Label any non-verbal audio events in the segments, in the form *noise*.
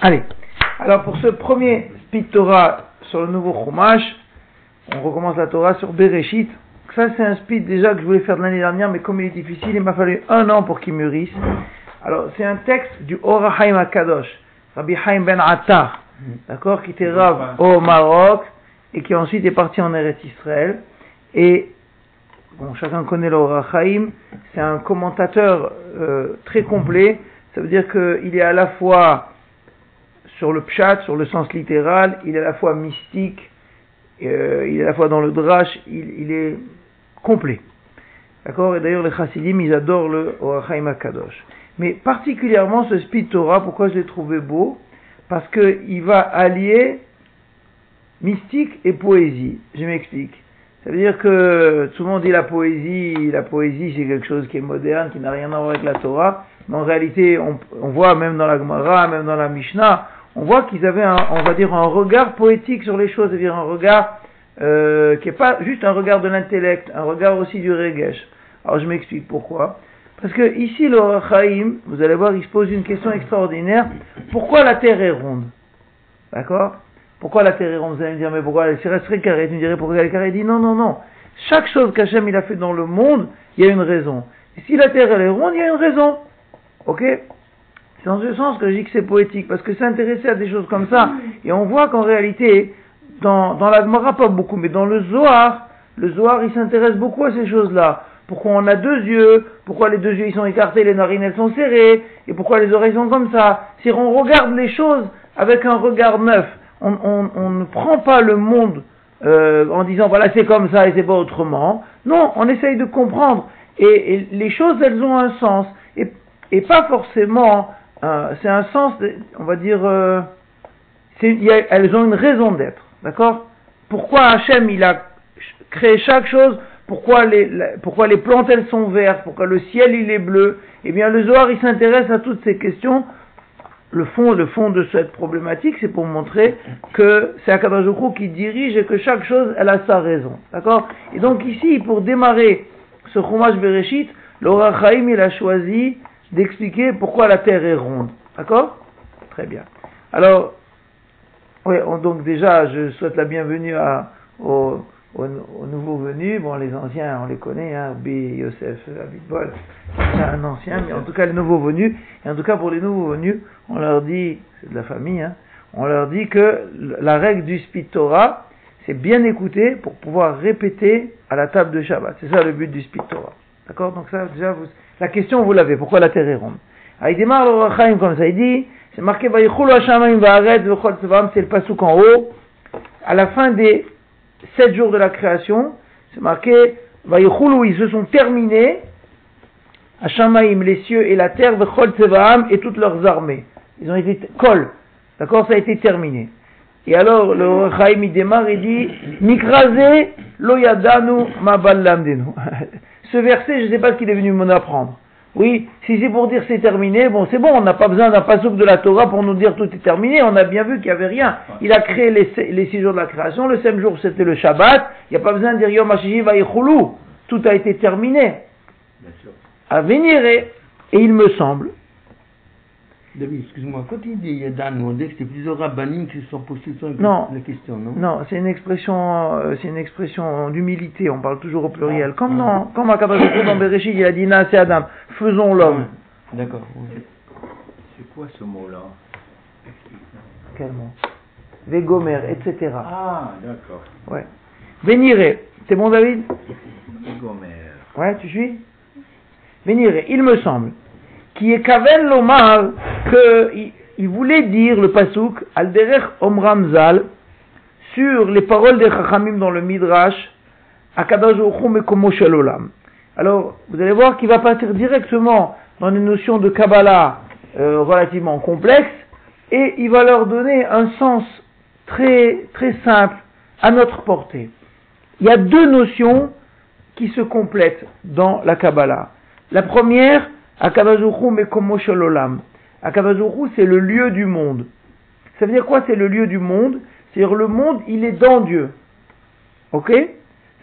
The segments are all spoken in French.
Allez, alors pour ce premier Spit Torah sur le nouveau Chumash, on recommence la Torah sur Bereshit. Ça c'est un speed déjà que je voulais faire de l'année dernière, mais comme il est difficile, il m'a fallu un an pour qu'il mûrisse. Alors c'est un texte du Orahaim HaKadosh, Rabbi Haim Ben Attar, d'accord, qui était Rav au Maroc et qui ensuite est parti en Eretz Israël. Et bon, chacun connaît l'Orachaim, c'est un commentateur euh, très complet. Ça veut dire qu'il est à la fois sur le pshat, sur le sens littéral, il est à la fois mystique, euh, il est à la fois dans le drash, il, il est complet. D'accord? Et d'ailleurs, les chassidim, ils adorent le Orachaim HaKadosh. Mais particulièrement ce Speed Torah, pourquoi je l'ai trouvé beau? Parce qu'il va allier mystique et poésie. Je m'explique. Ça veut dire que tout le monde dit la poésie, la poésie c'est quelque chose qui est moderne, qui n'a rien à voir avec la Torah. Mais en réalité, on, on voit même dans la Gemara, même dans la Mishnah, on voit qu'ils avaient, un, on va dire, un regard poétique sur les choses, c'est-à-dire un regard euh, qui n'est pas juste un regard de l'intellect, un regard aussi du regesh. Alors je m'explique pourquoi. Parce que ici, le Rachaim, vous allez voir, il se pose une question extraordinaire. Pourquoi la Terre est ronde? D'accord? Pourquoi la Terre est ronde? Vous allez me dire, mais pourquoi elle serait carrée? Tu me dirais, pourquoi elle est carrée? Il dit, non, non, non. Chaque chose qu'Hachem il a fait dans le monde, il y a une raison. Si la Terre elle est ronde, il y a une raison. Ok C'est dans ce sens que je dis que c'est poétique, parce que s'intéresser à des choses comme ça, et on voit qu'en réalité, dans, dans la Gemara, pas beaucoup, mais dans le Zohar, le Zohar, il s'intéresse beaucoup à ces choses-là. Pourquoi on a deux yeux, pourquoi les deux yeux ils sont écartés, les narines elles sont serrées, et pourquoi les oreilles sont comme ça. Si on regarde les choses avec un regard neuf, on, on, on ne prend pas le monde euh, en disant voilà c'est comme ça et c'est pas autrement. Non, on essaye de comprendre. Et les choses elles ont un sens, et, pas forcément, euh, c'est un sens, on va dire, euh, y a, elles ont une raison d'être. D'accord? Pourquoi Hachem il a créé chaque chose? Pourquoi les, pourquoi les plantes elles sont vertes, pourquoi le ciel il est bleu, eh bien le Zohar il s'intéresse à toutes ces questions. Le fond, le fond de cette problématique, c'est pour montrer que c'est Akadajoukou qui dirige et que chaque chose elle a sa raison. D'accord? Et donc ici, pour démarrer ce Chumash Bereshit, le Rachaim il a choisi d'expliquer pourquoi la terre est ronde. D'accord? Très bien. Alors, oui, donc déjà, je souhaite la bienvenue à, aux, aux, aux, nouveaux venus. Bon, les anciens, on les connaît, hein, B, Yosef, Abitbol, c'est un ancien, mais en tout cas, les nouveaux venus. Et en tout cas, pour les nouveaux venus, on leur dit, c'est de la famille, hein, on leur dit que la règle du Spit Torah, c'est bien écouter pour pouvoir répéter à la table de Shabbat. C'est ça le but du Spit Torah. D'accord? Donc ça, déjà, vous, la question, vous l'avez. Pourquoi la terre est ronde il démarre le Rachaim comme ça. Il dit, c'est marqué c'est le pasouk en haut. À la fin des sept jours de la création, c'est marqué ils se sont terminés. Hashamayim, les cieux et la terre, Tzevam, et toutes leurs armées. Ils ont été kol. D'accord Ça a été terminé. Et alors, le Rachaim, il démarre et dit Mikraze lo yadanu ma. *laughs* Ce verset, je ne sais pas ce qu'il est venu m'en apprendre. Oui, si c'est pour dire c'est terminé, bon c'est bon, on n'a pas besoin d'un pasouk de la Torah pour nous dire tout est terminé, on a bien vu qu'il n'y avait rien. Il a créé les, les, six jours de la création, le septième jour c'était le Shabbat, il n'y a pas besoin de dire Yom tout a été terminé. À venir, et il me semble. David, excuse-moi, quand il dit Yadan, on dit que c'est plusieurs rabbinim qui se sont posés sur non, la question, non? Non, c'est une expression, euh, c'est une expression d'humilité, on parle toujours au pluriel. Comme dans, comme à dans Bereshit, il a dit c'est Adam, faisons l'homme. D'accord. C'est quoi ce mot-là? Quel mot Vegomer, etc. Ah, d'accord. Ouais. Véniré, c'est bon David? Vegomer. Ouais, tu suis? Véniré, il me semble qui est Kaven Lomar, qu'il il voulait dire le pasouk Alderech Omramzal sur les paroles des Chachamim dans le Midrash Akadosh Mekomo Shalolam. Alors, vous allez voir qu'il va partir directement dans une notion de Kabbalah euh, relativement complexe et il va leur donner un sens très, très simple à notre portée. Il y a deux notions qui se complètent dans la Kabbalah. La première, Akavazuchu Mekomo Shalolam. Akavazuchu, c'est le lieu du monde. Ça veut dire quoi, c'est le lieu du monde? C'est-à-dire le monde, il est dans Dieu. Ok?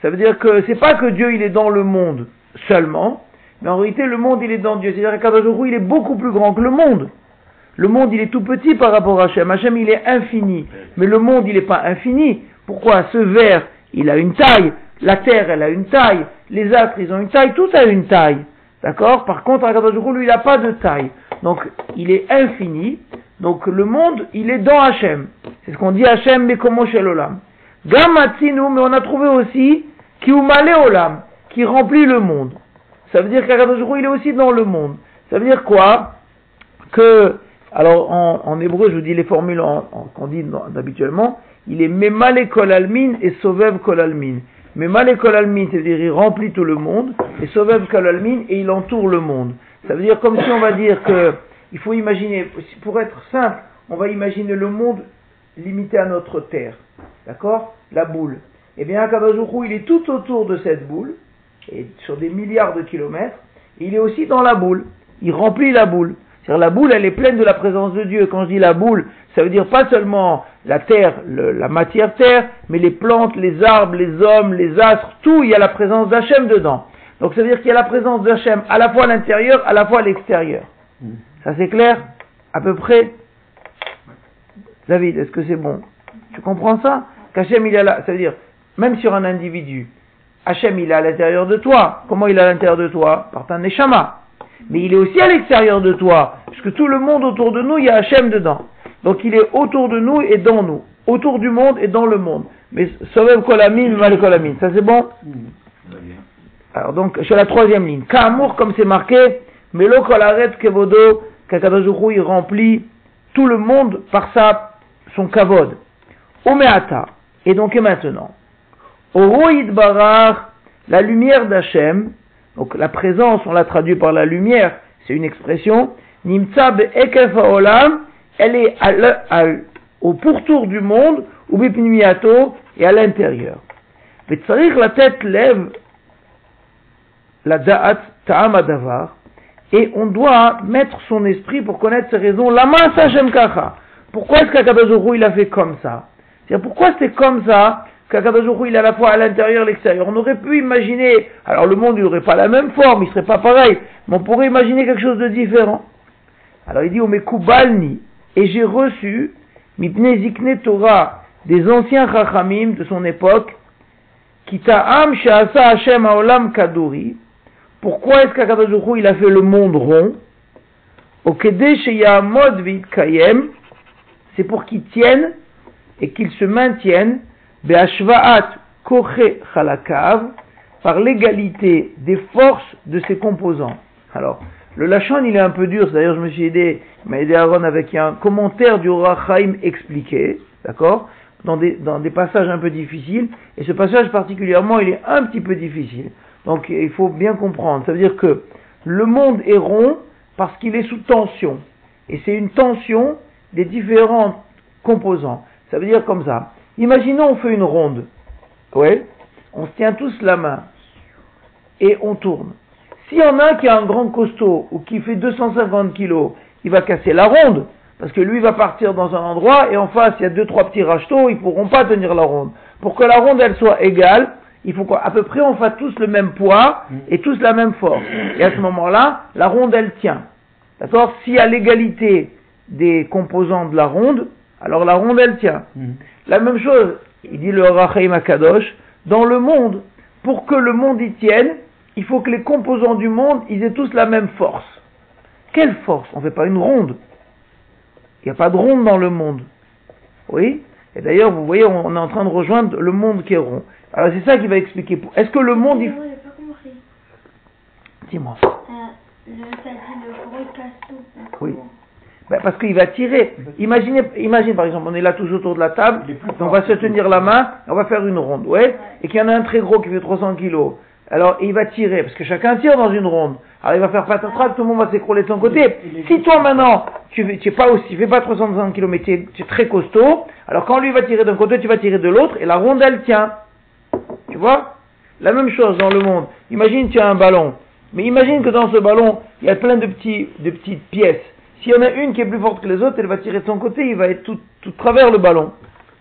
Ça veut dire que c'est pas que Dieu, il est dans le monde seulement, mais en réalité, le monde, il est dans Dieu. C'est-à-dire qu'Akavazuchu, il est beaucoup plus grand que le monde. Le monde, il est tout petit par rapport à Hachem. Hachem, il est infini. Mais le monde, il n'est pas infini. Pourquoi? Ce verre, il a une taille. La terre, elle a une taille. Les astres, ils ont une taille. Tout a une taille. D'accord? Par contre, Akadosh lui, il n'a pas de taille. Donc, il est infini. Donc, le monde, il est dans Hachem. C'est ce qu'on dit Hachem, mais comment chez l'Olam. Gamatsinu, mais on a trouvé aussi qui Olam, qui remplit le monde. Ça veut dire qu'Akadosh il est aussi dans le monde. Ça veut dire quoi? Que, alors en, hébreu, je vous dis les formules qu'on dit habituellement, il est Memale Kol Almin et Sovev Kol Memale Kol Almin, c'est-à-dire il remplit tout le monde, et Sovev Almin, et il entoure le monde. Ça veut dire comme si on va dire que, il faut imaginer, pour être simple, on va imaginer le monde limité à notre terre. D'accord? La boule. Eh bien, Akadosh il est tout autour de cette boule, et sur des milliards de kilomètres, il est aussi dans la boule. Il remplit la boule. C'est-à-dire la boule, elle est pleine de la présence de Dieu. Quand je dis la boule, ça veut dire pas seulement la terre, la matière terre, mais les plantes, les arbres, les hommes, les astres, tout, il y a la présence d'Hachem dedans. Donc ça veut dire qu'il y a la présence d'Hachem à la fois à l'intérieur, à la fois à l'extérieur. Mm. Ça c'est clair? À peu près? David, est-ce que c'est bon? Tu comprends ça? Qu'Hachem il est là, ça veut dire, même sur un individu, Hachem, il est à l'intérieur de toi. Comment il est à l'intérieur de toi? Par ta neshama. Mais il est aussi à l'extérieur de toi. Puisque tout le monde autour de nous, il y a Hachem dedans. Donc il est autour de nous et dans nous. Autour du monde et dans le monde. Mais Sovev Kolamine, Mal Kolamine. Ça c'est bon Alors donc, sur la troisième ligne. Ka'amour, comme c'est marqué, Melo Kolaret Kevodo, Kakadazuhu, il remplit tout le monde par sa, son kavod. Omeata. Et donc, et maintenant. Oroïd Barar, la lumière d'Hachem, donc la présence, on l'a traduit par la lumière, c'est une expression, Nimtsa Olam, elle est au pourtour du monde, ou Bipinmiato, et à l'intérieur. la tête lève la da'at ta'am adavar, et on doit mettre son esprit pour connaître ses raisons. La main Hachem kacha. Pourquoi est-ce qu'Akadozourou il a fait comme ça? C'est pourquoi c'est comme ça? qu'Akadosh il est à la fois à l'intérieur et l'extérieur. On aurait pu imaginer, alors le monde n'aurait pas la même forme, il serait pas pareil, mais on pourrait imaginer quelque chose de différent. Alors il dit, Omekubalni, et j'ai reçu, Mipne Zikne Torah, des anciens Chachamim de son époque, Kita'am Sha'asa Hashem Haolam Kaduri, pourquoi est-ce qu'Akadosh il a fait le monde rond? Kayem, c'est pour qu'il tienne et qu'il se maintienne par l'égalité des forces de ses composants. Alors, le Lachon, il est un peu dur, d'ailleurs je me suis aidé, m'a aidé Aaron avec un commentaire du Rachaim expliqué, d'accord dans des, dans des passages un peu difficiles, et ce passage particulièrement, il est un petit peu difficile. Donc il faut bien comprendre, ça veut dire que le monde est rond parce qu'il est sous tension, et c'est une tension des différents composants. Ça veut dire comme ça. Imaginons on fait une ronde. Ouais. On se tient tous la main. Et on tourne. S'il y en a un qui a un grand costaud ou qui fait 250 kilos, il va casser la ronde. Parce que lui va partir dans un endroit et en face il y a deux trois petits rachetots, ils pourront pas tenir la ronde. Pour que la ronde elle soit égale, il faut qu'à peu près on fasse tous le même poids et tous la même force. Et à ce moment-là, la ronde elle tient. D'accord? S'il y a l'égalité des composants de la ronde, alors la ronde elle tient. Mm. La même chose, il dit le Rachaim Akadosh, dans le monde, pour que le monde y tienne, il faut que les composants du monde, ils aient tous la même force. Quelle force? On ne fait pas une ronde. Il n'y a pas de ronde dans le monde. Oui? Et d'ailleurs, vous voyez, on est en train de rejoindre le monde qui est rond. Alors c'est ça qui va expliquer. Est-ce que le monde... Il... Dis-moi. Euh, le, le oui. Ben, parce qu'il va tirer. Imaginez, imagine par exemple, on est là tous autour de la table, on va se tenir la main, on va faire une ronde, ouais, et qu'il y en a un très gros qui fait 300 kilos. Alors il va tirer, parce que chacun tire dans une ronde. Alors il va faire patatras, tout le monde va s'écrouler de son côté. Si toi maintenant, tu ne pas aussi, fais pas 360 kilos, mais tu es, très costaud, alors quand lui va tirer d'un côté, tu vas tirer de l'autre, et la ronde elle tient. Tu vois? La même chose dans le monde. Imagine tu as un ballon, mais imagine que dans ce ballon, il y a plein de, petits, de petites pièces. S'il y en a une qui est plus forte que les autres, elle va tirer de son côté, il va être tout, tout travers le ballon.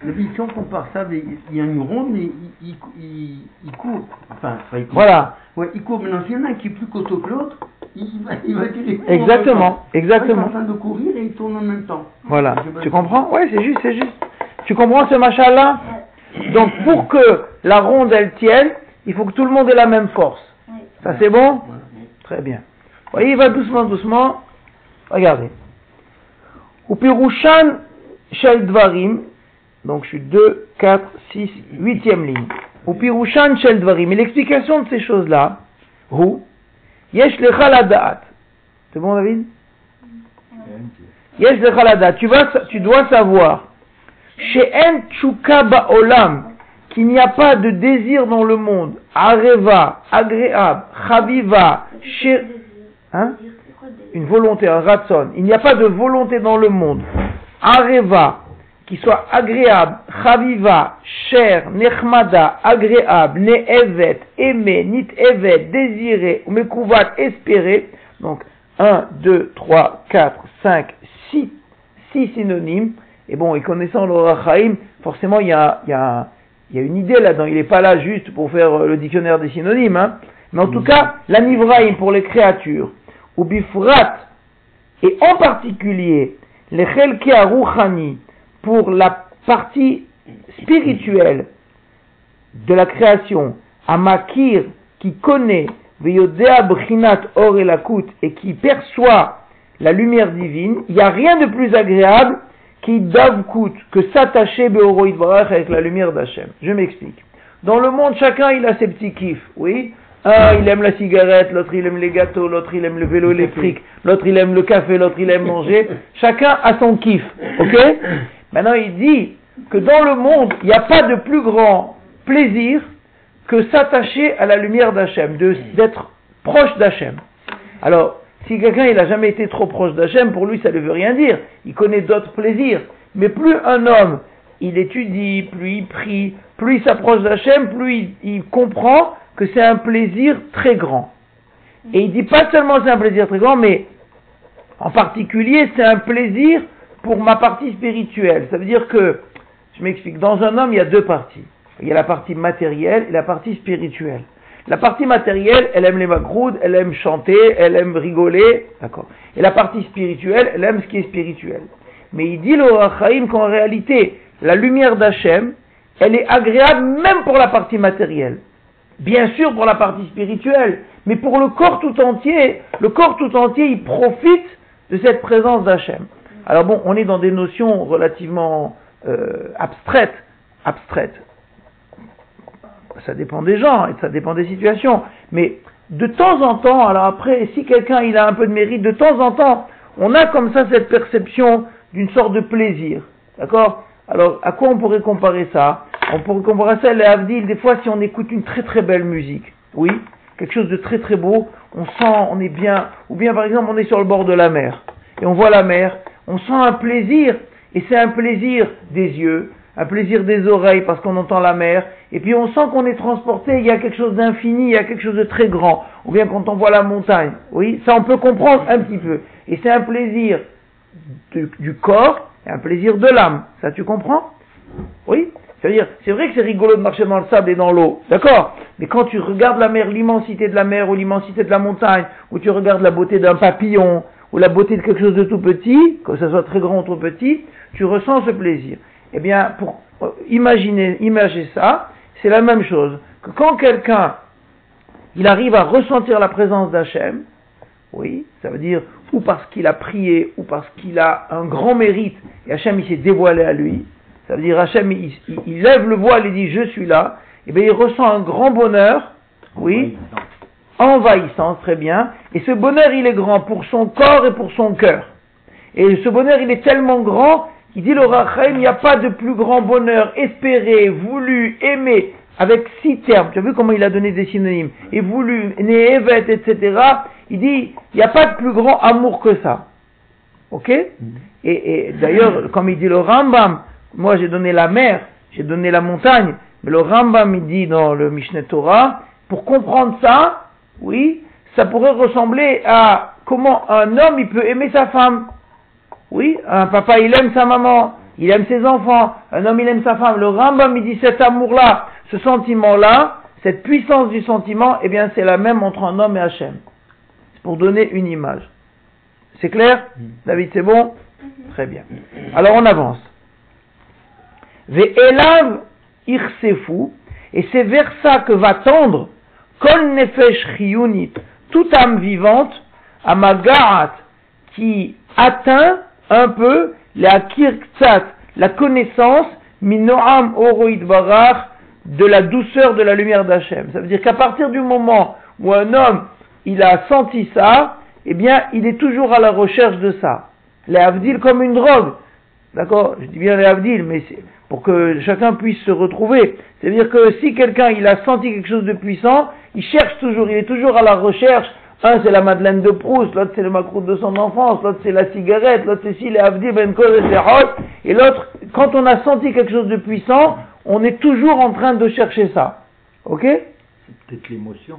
But, si on compare ça, il y a une ronde, mais il, il, il, il court. Enfin, il court. Voilà. Ouais, il court. Maintenant, s'il y en a un qui est plus costaud que l'autre, il va, il va tirer. Exactement, Il est exactement. en train de courir et il tourne en même temps. Voilà. Tu comprends Ouais, c'est juste, c'est juste. Tu comprends ce machin-là Donc, pour que la ronde, elle tienne, il faut que tout le monde ait la même force. Ça, c'est bon. Très bien. Vous voyez, il va doucement, doucement. Regardez. Upirushan shel dvarim. Donc, je suis 2, 4, 6, 8e ligne. Upirushan shel dvarim. Et l'explication de ces choses-là, Hu, yesh lecha la da'at. C'est bon, David? Yesh lecha la da'at. Tu, tu dois savoir, she'en tchuka ba'olam, qu'il n'y a pas de désir dans le monde, areva, agréable, chaviva, chez... Hein? Une volonté, un ratson. Il n'y a pas de volonté dans le monde, areva, qui soit agréable, chaviva, cher, nechmada, agréable, ne'evet, aimé, nit evet, désiré, mekouvat, espéré. Donc, 1, 2, 3, 4, 5, 6, 6 synonymes. Et bon, et connaissant le Rachaim, forcément, il y a, y a, y a une idée là-dedans. Il n'est pas là juste pour faire euh, le dictionnaire des synonymes. Hein. Mais en tout cas, la Nivraim pour les créatures, ou Bifrat, et en particulier, les Aruchani, pour la partie spirituelle de la création, Amakir, qui connaît, Veyodea Brinat Or et Lakut, et qui perçoit la lumière divine, il n'y a rien de plus agréable qui davkut que s'attacher Beoro Yitvarach avec la lumière d'Hachem. Je m'explique. Dans le monde, chacun il a ses petits kiffs, oui. Un, il aime la cigarette, l'autre il aime les gâteaux, l'autre il aime le vélo électrique, l'autre il aime le café, l'autre il aime manger. *laughs* Chacun a son kiff, ok? Maintenant il dit que dans le monde, il n'y a pas de plus grand plaisir que s'attacher à la lumière d'Hachem, d'être proche d'Hachem. Alors, si quelqu'un il n'a jamais été trop proche d'Hachem, pour lui ça ne veut rien dire. Il connaît d'autres plaisirs. Mais plus un homme, il étudie, plus il prie, plus il s'approche d'Hachem, plus il, comprend que c'est un plaisir très grand. Et il dit pas seulement c'est un plaisir très grand, mais en particulier c'est un plaisir pour ma partie spirituelle. Ça veut dire que, je m'explique, dans un homme il y a deux parties. Il y a la partie matérielle et la partie spirituelle. La partie matérielle, elle aime les macroudes, elle aime chanter, elle aime rigoler, d'accord. Et la partie spirituelle, elle aime ce qui est spirituel. Mais il dit le Rachaim qu'en réalité, la lumière d'Hachem, elle est agréable même pour la partie matérielle. Bien sûr pour la partie spirituelle, mais pour le corps tout entier, le corps tout entier, il profite de cette présence d'Hachem. Alors bon, on est dans des notions relativement euh, abstraites, abstraites ça dépend des gens et ça dépend des situations. Mais de temps en temps, alors après, si quelqu'un il a un peu de mérite, de temps en temps, on a comme ça cette perception d'une sorte de plaisir. D'accord? Alors, à quoi on pourrait comparer ça On pourrait comparer ça à l'Avdil, des fois si on écoute une très très belle musique. Oui Quelque chose de très très beau, on sent, on est bien, ou bien par exemple on est sur le bord de la mer, et on voit la mer, on sent un plaisir, et c'est un plaisir des yeux, un plaisir des oreilles parce qu'on entend la mer, et puis on sent qu'on est transporté, il y a quelque chose d'infini, il y a quelque chose de très grand, ou bien quand on voit la montagne, oui, ça on peut comprendre un petit peu, et c'est un plaisir du, du corps un plaisir de l'âme, ça tu comprends Oui C'est-à-dire, c'est vrai que c'est rigolo de marcher dans le sable et dans l'eau, d'accord Mais quand tu regardes la mer, l'immensité de la mer ou l'immensité de la montagne, ou tu regardes la beauté d'un papillon, ou la beauté de quelque chose de tout petit, que ce soit très grand ou trop petit, tu ressens ce plaisir. Eh bien, pour euh, imaginer, imaginer ça, c'est la même chose. Que quand quelqu'un, il arrive à ressentir la présence d'Hachem, oui, ça veut dire ou parce qu'il a prié, ou parce qu'il a un grand mérite, et Hachem il s'est dévoilé à lui, ça veut dire Hachem il, lève le voile et dit je suis là, et bien il ressent un grand bonheur, oui, envahissance, très bien, et ce bonheur il est grand pour son corps et pour son cœur. Et ce bonheur il est tellement grand qu'il dit le Rachaim, il n'y a pas de plus grand bonheur espéré, voulu, aimé, avec six termes. Tu as vu comment il a donné des synonymes? Et voulu, néhévet, etc. Il dit, il n'y a pas de plus grand amour que ça. Ok? Et, et d'ailleurs, comme il dit le Rambam, moi j'ai donné la mer, j'ai donné la montagne, mais le Rambam il dit dans le Mishneh Torah, pour comprendre ça, oui, ça pourrait ressembler à comment un homme il peut aimer sa femme. Oui, un papa il aime sa maman, il aime ses enfants, un homme il aime sa femme. Le Rambam il dit cet amour-là, ce sentiment-là, cette puissance du sentiment, eh bien c'est la même entre un homme et Hachem. C'est pour donner une image. C'est clair David, c'est bon Très bien. Alors on avance. Ve'elav irsefu, et c'est vers ça que va tendre kol nefesh chiyunit, toute âme vivante, amagarat, qui atteint un peu la kirktsat, la connaissance, minoam oroid barach, de la douceur de la lumière d'Hachem. Ça veut dire qu'à partir du moment où un homme, il a senti ça, eh bien, il est toujours à la recherche de ça. Les avdil comme une drogue. D'accord? Je dis bien les avdil, mais pour que chacun puisse se retrouver. C'est-à-dire que si quelqu'un, il a senti quelque chose de puissant, il cherche toujours, il est toujours à la recherche. Un, c'est la Madeleine de Proust, l'autre, c'est le macroute de son enfance, l'autre, c'est la cigarette, l'autre, c'est si les avdil, ben et l'autre, quand on a senti quelque chose de puissant, on est toujours en train de chercher ça. Ok? C'est peut-être l'émotion.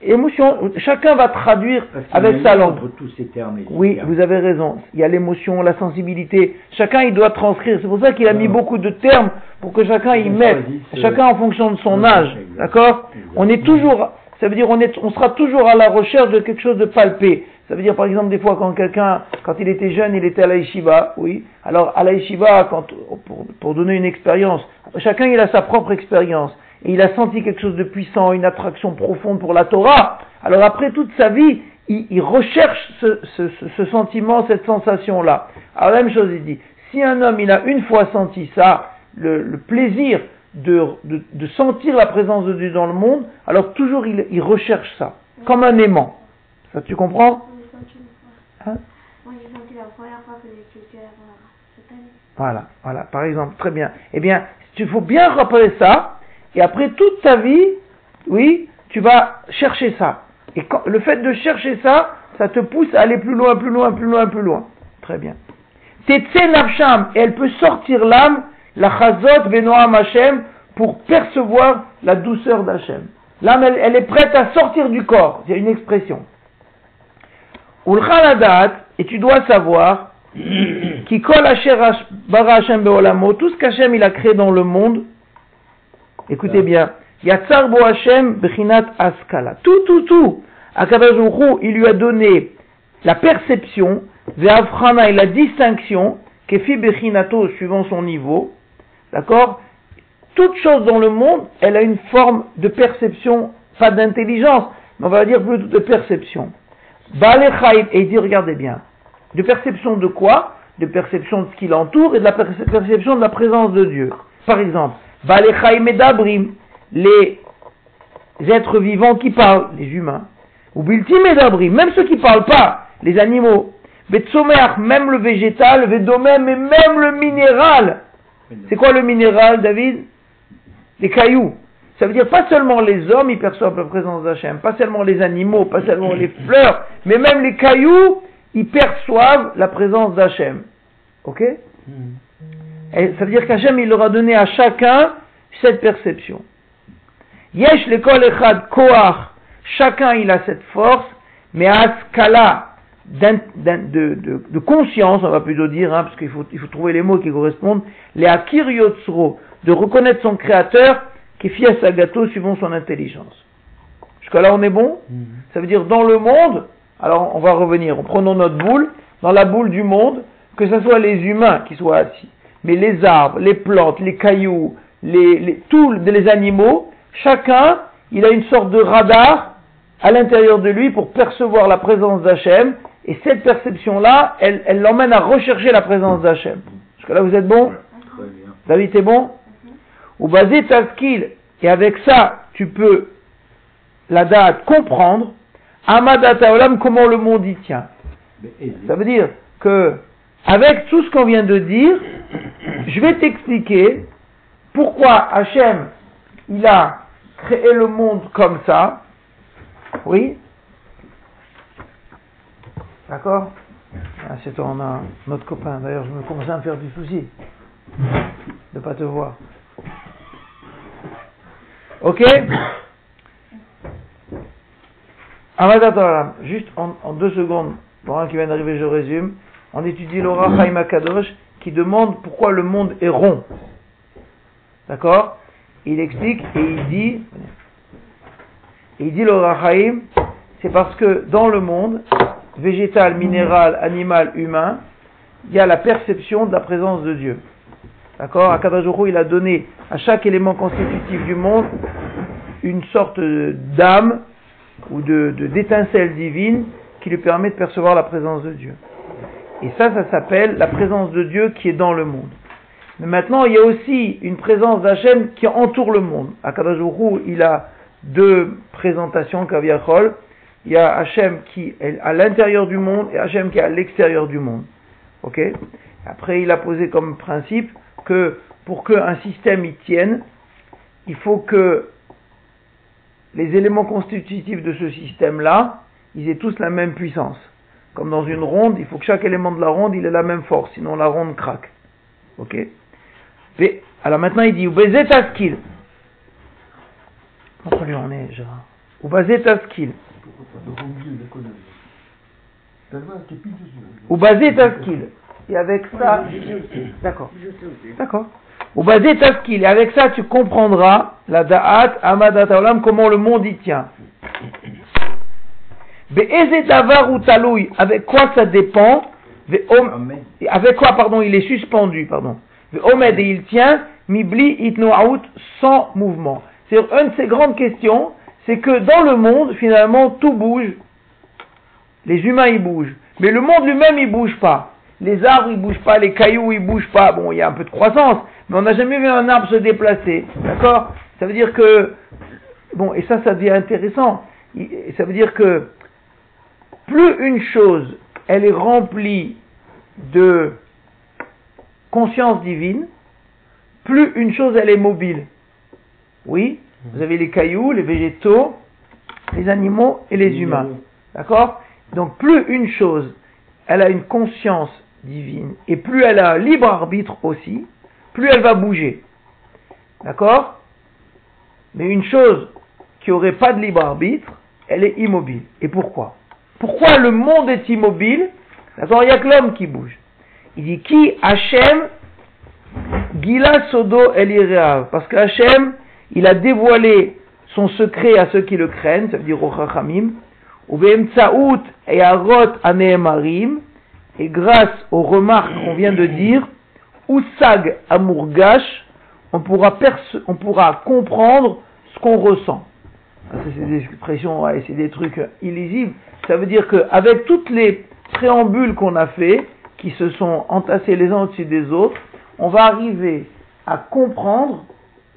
Émotion, chacun va traduire avec sa langue. tous ces termes. Oui, termes. vous avez raison. Il y a l'émotion, la sensibilité. Chacun, il doit transcrire. C'est pour ça qu'il a mis Ouais. beaucoup de termes pour que chacun y mette. ce- Chacun en fonction de son âge. D'accord. On est toujours, ça veut dire on, est, on sera toujours à la recherche de quelque chose de palpé. Ça veut dire par exemple des fois quand quelqu'un, quand il était jeune, il était à la yeshiva, oui. Alors à la yeshiva, quand, pour, pour donner une expérience, chacun il a sa propre expérience. Et il a senti quelque chose de puissant, une attraction profonde pour la Torah. Alors après toute sa vie, il, il recherche ce, ce, ce- sentiment, cette sensation-là. Alors la même chose, il dit, si un homme il a une fois senti ça, le, le plaisir de, de, de sentir la présence de Dieu dans le monde, alors toujours il, il recherche ça, comme un aimant. Ça tu comprends? Moi, j'ai senti une fois. Hein? Moi, j'ai senti la première fois que j'ai cette année. Voilà, voilà, par exemple, très bien. Eh bien, il faut bien rappeler ça, et après toute ta vie, oui, tu vas chercher ça. Et le fait de chercher ça, ça te pousse à aller plus loin, plus loin, plus loin, plus loin. Très bien. Tetse nafsham, et elle peut sortir l'âme, la chazot benoam Hashem, pour percevoir la douceur d'Hachem. L'âme, elle, est prête à sortir du corps. C'est une expression. Ulchaladat, et tu dois savoir, *clears throat* qui colle Hashem beolamo, tout ce qu'Hachem il a créé dans le monde, écoutez bien, Yatzar bo Hashem bechinat askala, tout, tout, tout, Hu, il lui a donné la perception, ve'avchana et la distinction, kefi bechinato, suivant son niveau, d'accord? Toute chose dans le monde, elle a une forme de perception, pas d'intelligence, mais on va dire plutôt de perception. Balechaim, et il dit, regardez bien, de perception de quoi? De perception de ce qui l'entoure et de la perce- perception de la présence de Dieu. Par exemple, les êtres vivants qui parlent, les humains. Ou Biltim et Dabrim, même ceux qui parlent pas, les animaux. Betsomer, même le végétal, Vedomem et même le minéral. C'est quoi le minéral, David? Les cailloux. Ça veut dire pas seulement les hommes, ils perçoivent la présence d'Hachem, pas seulement les animaux, pas seulement les fleurs, mais même les cailloux, ils perçoivent la présence d'Hachem. Ok? Et Ça veut dire qu'Hachem, il leur a donné à chacun cette perception. Yesh l'école echad koach, chacun il a cette force, mais à d'in- d'in- de, de- de conscience, on va plutôt dire, hein, parce qu'il faut, il faut trouver les mots qui correspondent, les akir yotsro, de reconnaître son créateur, qui fit à sa gâteau suivant son intelligence. Jusqu'à là on est bon? Ça veut dire dans le monde, alors on va revenir, prenons notre boule, dans la boule du monde, que ce soit les humains qui soient assis, mais les arbres, les plantes, les cailloux, les, les- tous les animaux, chacun, il a une sorte de radar à l'intérieur de lui pour percevoir la présence d'Hachem, et cette perception-là, elle elle l'emmène à rechercher la présence d'Hachem. Jusqu'à là vous êtes bon Très bien. David, c'est bon Ou basé skill, et avec ça, tu peux, la date, comprendre, Amadata Olam, comment le monde y tient. Ça veut dire que, avec tout ce qu'on vient de dire, je vais t'expliquer pourquoi Hachem, il a créé le monde comme ça. Oui D'accord? Ah, C'est ton, euh, notre copain. D'ailleurs, je me commençais à me faire du souci de pas te voir. Ok? Juste en, deux secondes, pour un qui vient d'arriver, je résume. On étudie l'Ora Chaim Akadosh, qui demande pourquoi le monde est rond. D'accord Il explique et il dit, et il dit le Rahaim, c'est parce que dans le monde, végétal, minéral, animal, humain, il y a la perception de la présence de Dieu. D'accord Akadajuru, il a donné à chaque élément constitutif du monde une sorte d'âme ou de d'étincelle divine qui lui permet de percevoir la présence de Dieu. Et ça, ça s'appelle la présence de Dieu qui est dans le monde. Mais maintenant, il y a aussi une présence d'Hachem qui entoure le monde. Akadajuru, il a deux présentations, Kaviachol. Il y a Hachem qui est à l'intérieur du monde et Hachem qui est à l'extérieur du monde. Ok? Après, il a posé comme principe que pour qu'un système y tienne, il faut que les éléments constitutifs de ce système-là, ils aient tous la même puissance. Comme dans une ronde, il faut que chaque élément de la ronde, il ait la même force, sinon la ronde craque. Ok? Alors maintenant, il dit, Ubezet Askil. Pourquoi lui en est, genre Ubezet Askil. Ubezet Askil. Et avec ça, d'accord, d'accord. Ubezet Askil. Et avec ça, tu comprendras la Da'at, Amadat Olam, comment le monde y tient. Avec quoi ça dépend Avec quoi, pardon, il est suspendu, pardon. Omed et il tient, Mibli itnoaout, sans mouvement. C'est une de ces grandes questions, c'est que dans le monde, finalement, tout bouge. Les humains, ils bougent. Mais le monde lui-même, il bouge pas. Les arbres, ils bougent pas, les cailloux, ils bougent pas. Bon, il y a un peu de croissance, mais on n'a jamais vu un arbre se déplacer. D'accord? Ça veut dire que, bon, et ça, ça devient intéressant. Ça veut dire que plus une chose, elle est remplie de conscience divine, plus une chose, elle est mobile. Oui, vous avez les cailloux, les végétaux, les animaux et les humains. D'accord? Donc plus une chose, elle a une conscience divine, et plus elle a un libre arbitre aussi, plus elle va bouger. D'accord? Mais une chose qui n'aurait pas de libre arbitre, elle est immobile. Et pourquoi? Pourquoi le monde est immobile? D'accord Il n'y a que l'homme qui bouge. Il dit qui? Hachem Gila Sodo El Parce que Hachem, il a dévoilé son secret à ceux qui le craignent, ça veut dire au Chachamim. Tsaout et Arot Anehemarim. Et grâce aux remarques qu'on vient de dire, Usag Amurgash, on pourra, on pourra comprendre ce qu'on ressent. C'est des expressions, c'est des trucs illisibles. Ça veut dire qu'avec toutes les préambules qu'on a fait, qui se sont entassés les uns au-dessus des autres, on va arriver à comprendre,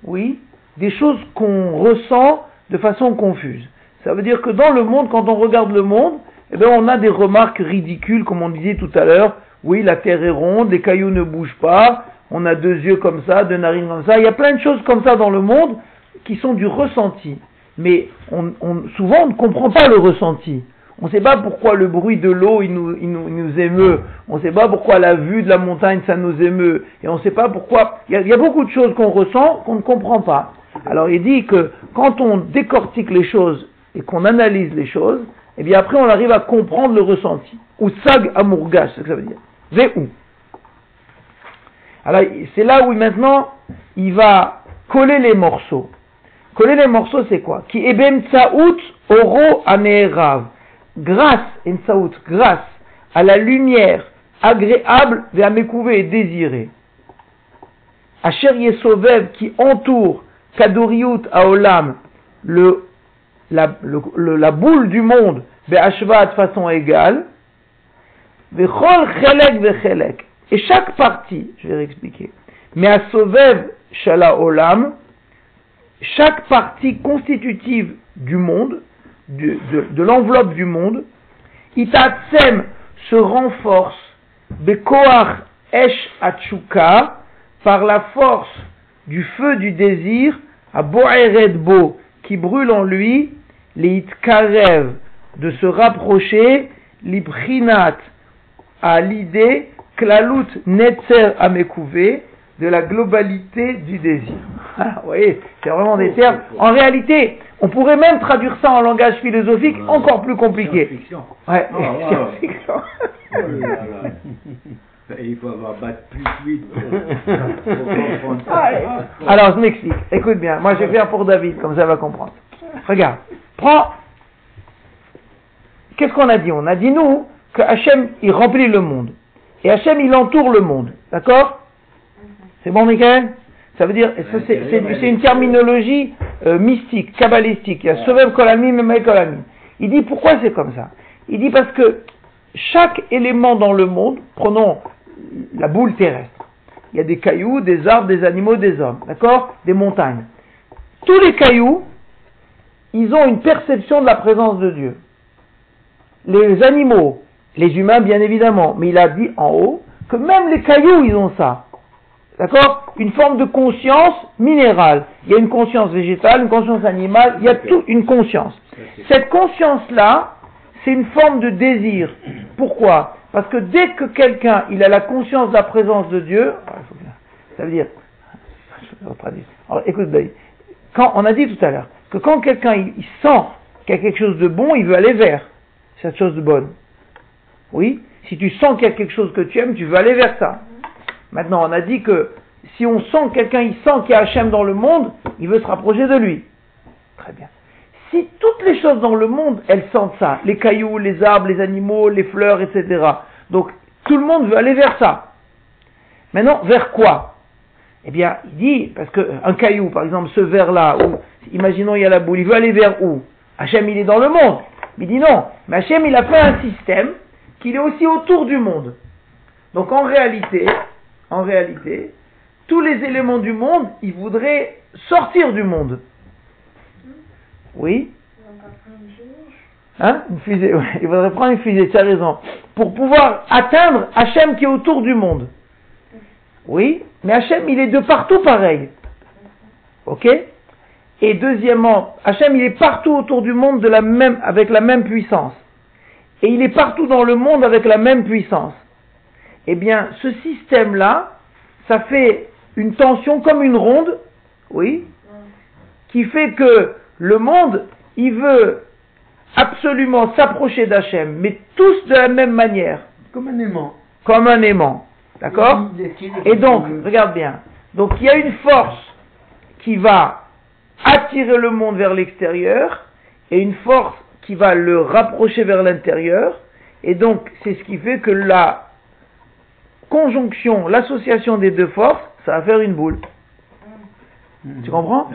oui, des choses qu'on ressent de façon confuse. Ça veut dire que dans le monde, quand on regarde le monde, eh bien, on a des remarques ridicules, comme on disait tout à l'heure. Oui, la terre est ronde, les cailloux ne bougent pas, on a deux yeux comme ça, deux narines comme ça. Il y a plein de choses comme ça dans le monde qui sont du ressenti. Mais on, souvent, on ne comprend pas le ressenti. On ne sait pas pourquoi le bruit de l'eau il nous, il nous, émeut. On ne sait pas pourquoi la vue de la montagne ça nous émeut. Et on ne sait pas pourquoi. Il y, a, beaucoup de choses qu'on ressent qu'on ne comprend pas. Alors il dit que quand on décortique les choses et qu'on analyse les choses, et eh bien après on arrive à comprendre le ressenti. Ou sag c'est ce que ça veut dire. Ve ou. Alors c'est là où maintenant il va coller les morceaux. Coller les morceaux c'est quoi Qui ebem tsaout oro aneerav grâce, grâce à la lumière agréable vers et désirée. Asher Yesovev qui entoure Kadoriut Aolam, le, la, le, la boule du monde, Be'ashva de façon égale, Vechol Chelek Vechelek. Et chaque partie, je vais réexpliquer, mais à Sovev Shala Olam, chaque partie constitutive du monde, de, l'enveloppe du monde, Itatsem se renforce, Bekoach Esh par la force du feu du désir, à Bo, qui brûle en lui, les Itkarev, de se rapprocher, l'Ibrinat, à l'idée, Klalut Netzer Amekouvé, de la globalité du désir. *laughs* Ah, vous voyez, c'est vraiment des termes. En réalité, on pourrait même traduire ça en langage philosophique encore plus compliqué. Ouais, oh, science-fiction. Et il faut avoir battu plus vite pour, comprendre ça. Ah, Alors, je m'explique. Écoute bien. Moi, je vais faire pour David, comme ça il va comprendre. Regarde. Prends. Qu'est-ce qu'on a dit? On a dit, nous, que Hachem, il remplit le monde. Et Hachem, il entoure le monde. D'accord? C'est bon, Michael? Ça veut dire, c'est une terminologie euh, mystique, kabbalistique. Il y a Sovev Kolamim et Maï Kolamim. Il dit, pourquoi c'est comme ça? Il dit parce que chaque élément dans le monde, prenons la boule terrestre, il y a des cailloux, des arbres, des animaux, des hommes, d'accord? Des montagnes. Tous les cailloux, ils ont une perception de la présence de Dieu. Les animaux, les humains bien évidemment, mais il a dit en haut que même les cailloux, ils ont ça. D'accord Une forme de conscience minérale. Il y a une conscience végétale, une conscience animale, il y a toute une conscience. Cette conscience-là, c'est une forme de désir. Pourquoi? Parce que dès que quelqu'un il a la conscience de la présence de Dieu, ah, ça veut dire. Alors, écoute, quand on a dit tout à l'heure que quand quelqu'un il, il sent qu'il y a quelque chose de bon, il veut aller vers cette chose de bonne. Oui, si tu sens qu'il y a quelque chose que tu aimes, tu veux aller vers ça. Maintenant, on a dit que si on sent quelqu'un, il sent qu'il y a Hachem dans le monde, il veut se rapprocher de lui. Très bien. Si toutes les choses dans le monde, elles sentent ça, les cailloux, les arbres, les animaux, les fleurs, etc. Donc, tout le monde veut aller vers ça. Maintenant, vers quoi? Eh bien, il dit, parce qu'un caillou, par exemple, ce verre-là, ou imaginons il y a la boule, il veut aller vers où? Hachem, il est dans le monde. Il dit non, mais Hachem, il a fait un système qu'il est aussi autour du monde. Donc, en réalité, en réalité, tous les éléments du monde, ils voudraient sortir du monde. Oui Hein? Une fusée. Il faudrait prendre une fusée, tu as raison. Pour pouvoir atteindre Hachem qui est autour du monde. Oui, mais Hachem, il est de partout pareil. Ok? Et deuxièmement, Hachem, il est partout autour du monde avec la même puissance. Et il est partout dans le monde avec la même puissance. Eh bien, ce système-là, ça fait une tension comme une ronde, oui, qui fait que le monde, il veut absolument s'approcher d'Hachem, mais tous de la même manière, Comme un aimant. comme un aimant. D'accord Et donc, regarde bien. Donc, il y a une force qui va attirer le monde vers l'extérieur et une force qui va le rapprocher vers l'intérieur. Et donc, c'est ce qui fait que la conjonction, l'association des deux forces, ça va faire une boule. Tu comprends.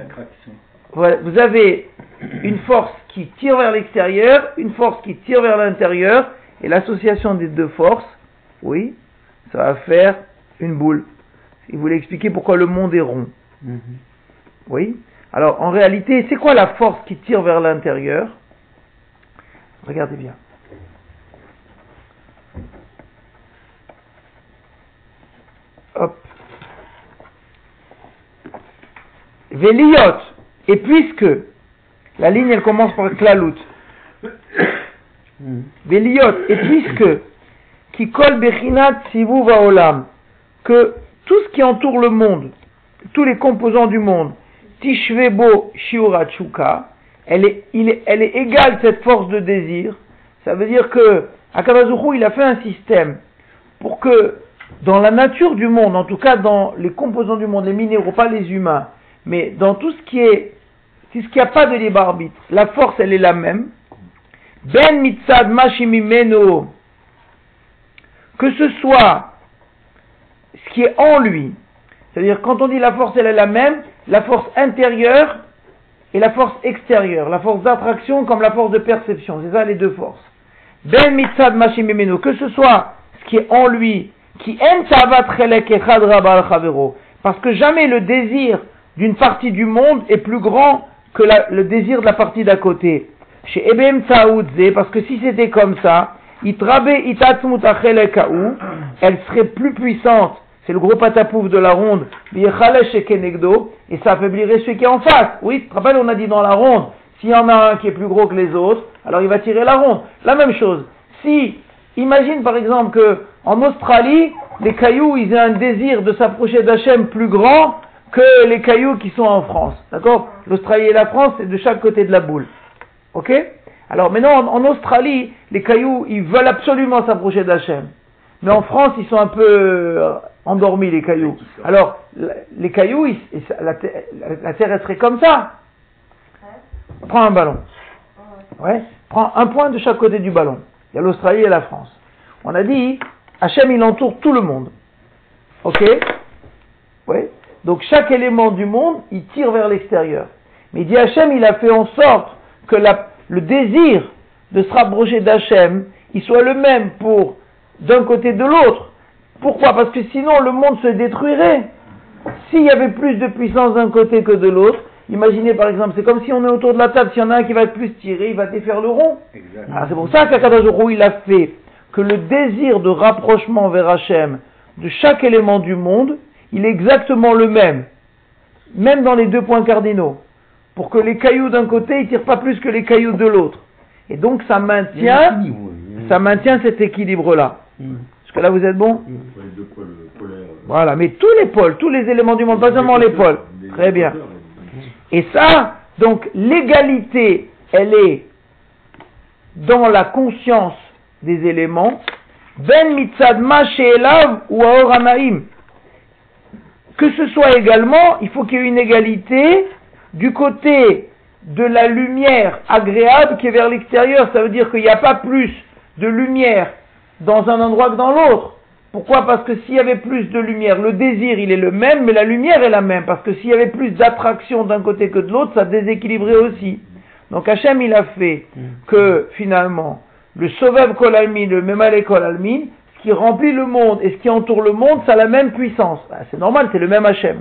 Voilà, vous avez une force qui tire vers l'extérieur, une force qui tire vers l'intérieur, et l'association des deux forces, oui, ça va faire une boule. Il voulait expliquer pourquoi le monde est rond. Mhm. Oui. Alors, en réalité, c'est quoi la force qui tire vers l'intérieur? Regardez bien. Hop. Véliot. Et puisque la ligne elle commence par klalout. *coughs* Véliot. Et puisque qui colle bechinat vaolam que tout ce qui entoure le monde, tous les composants du monde, tishvebo shiurachuka, elle est, il est, elle est égale cette force de désir. Ça veut dire que Akabazuchu, il a fait un système pour que dans la nature du monde, en tout cas dans les composants du monde, les minéraux, pas les humains, mais dans tout ce qui est, tout ce qui a pas de libre arbitre, la force elle est la même. Ben mitzad mashimimeno, que ce soit ce qui est en lui, c'est-à-dire quand on dit la force elle est la même, la force intérieure et la force extérieure, la force d'attraction comme la force de perception, c'est ça les deux forces. Ben mitzad mashimimeno, que ce soit ce qui est en lui, qui parce que jamais le désir d'une partie du monde est plus grand que le désir de la partie d'à côté. Chez Ebem parce que si c'était comme ça, elle serait plus puissante. C'est le gros patapouf de la ronde. Et ça affaiblirait celui qui est en face. Oui, tu te rappelles, on a dit dans la ronde, s'il y en a un qui est plus gros que les autres, alors il va tirer la ronde. La même chose. Si, imagine par exemple que en Australie, les cailloux, ils aient un désir de s'approcher d'Hachem plus grand que les cailloux qui sont en France. D'accord? L'Australie et la France, c'est de chaque côté de la boule. Ok? Alors maintenant, en, en Australie, les cailloux, ils veulent absolument s'approcher d'Hachem. Mais en France, ils sont un peu euh, endormis, les cailloux. Alors, les cailloux, ils- la terre, elle serait comme ça. Prends un ballon. Ouais. Prends un point de chaque côté du ballon. Il y a l'Australie et la France. On a dit, Hachem, il entoure tout le monde. Ok? Oui? Donc chaque élément du monde, il tire vers l'extérieur. Mais il dit Hachem, il a fait en sorte que la- le désir de se rapprocher d'Hachem, il soit le même pour d'un côté de l'autre. Pourquoi? Parce que sinon le monde se détruirait. S'il y avait plus de puissance d'un côté que de l'autre, imaginez par exemple, c'est comme si on est autour de la table, s'il y en a un qui va être plus tiré, il va défaire le rond. Alors c'est pour ça Hu, il a fait que le désir de rapprochement vers Hachem de chaque élément du monde, il est exactement le même, même dans les deux points cardinaux, pour que les cailloux d'un côté, ils tirent pas plus que les cailloux de l'autre. Et donc ça maintient, ça maintient cet équilibre-là. Mm. Parce que là vous êtes bon pôles polaires. Voilà, mais tous les pôles, tous les éléments du monde, pas seulement les pôles. Les Très bien. Et ça, donc l'égalité, elle est dans la conscience des éléments. Ben mitzad she'elav ou aor hanaim. Que ce soit également, il faut qu'il y ait une égalité du côté de la lumière agréable qui est vers l'extérieur. Ça veut dire qu'il n'y a pas plus de lumière dans un endroit que dans l'autre. Pourquoi? Parce que s'il y avait plus de lumière, le désir il est le même, mais la lumière est la même. Parce que s'il y avait plus d'attraction d'un côté que de l'autre, ça déséquilibrait aussi. Donc Hachem il a fait que finalement, le Sovev Kolalmin, le Memalé Kolalmin, ce qui remplit le monde et ce qui entoure le monde, ça a la même puissance. Ah, c'est normal, c'est le même Hachem.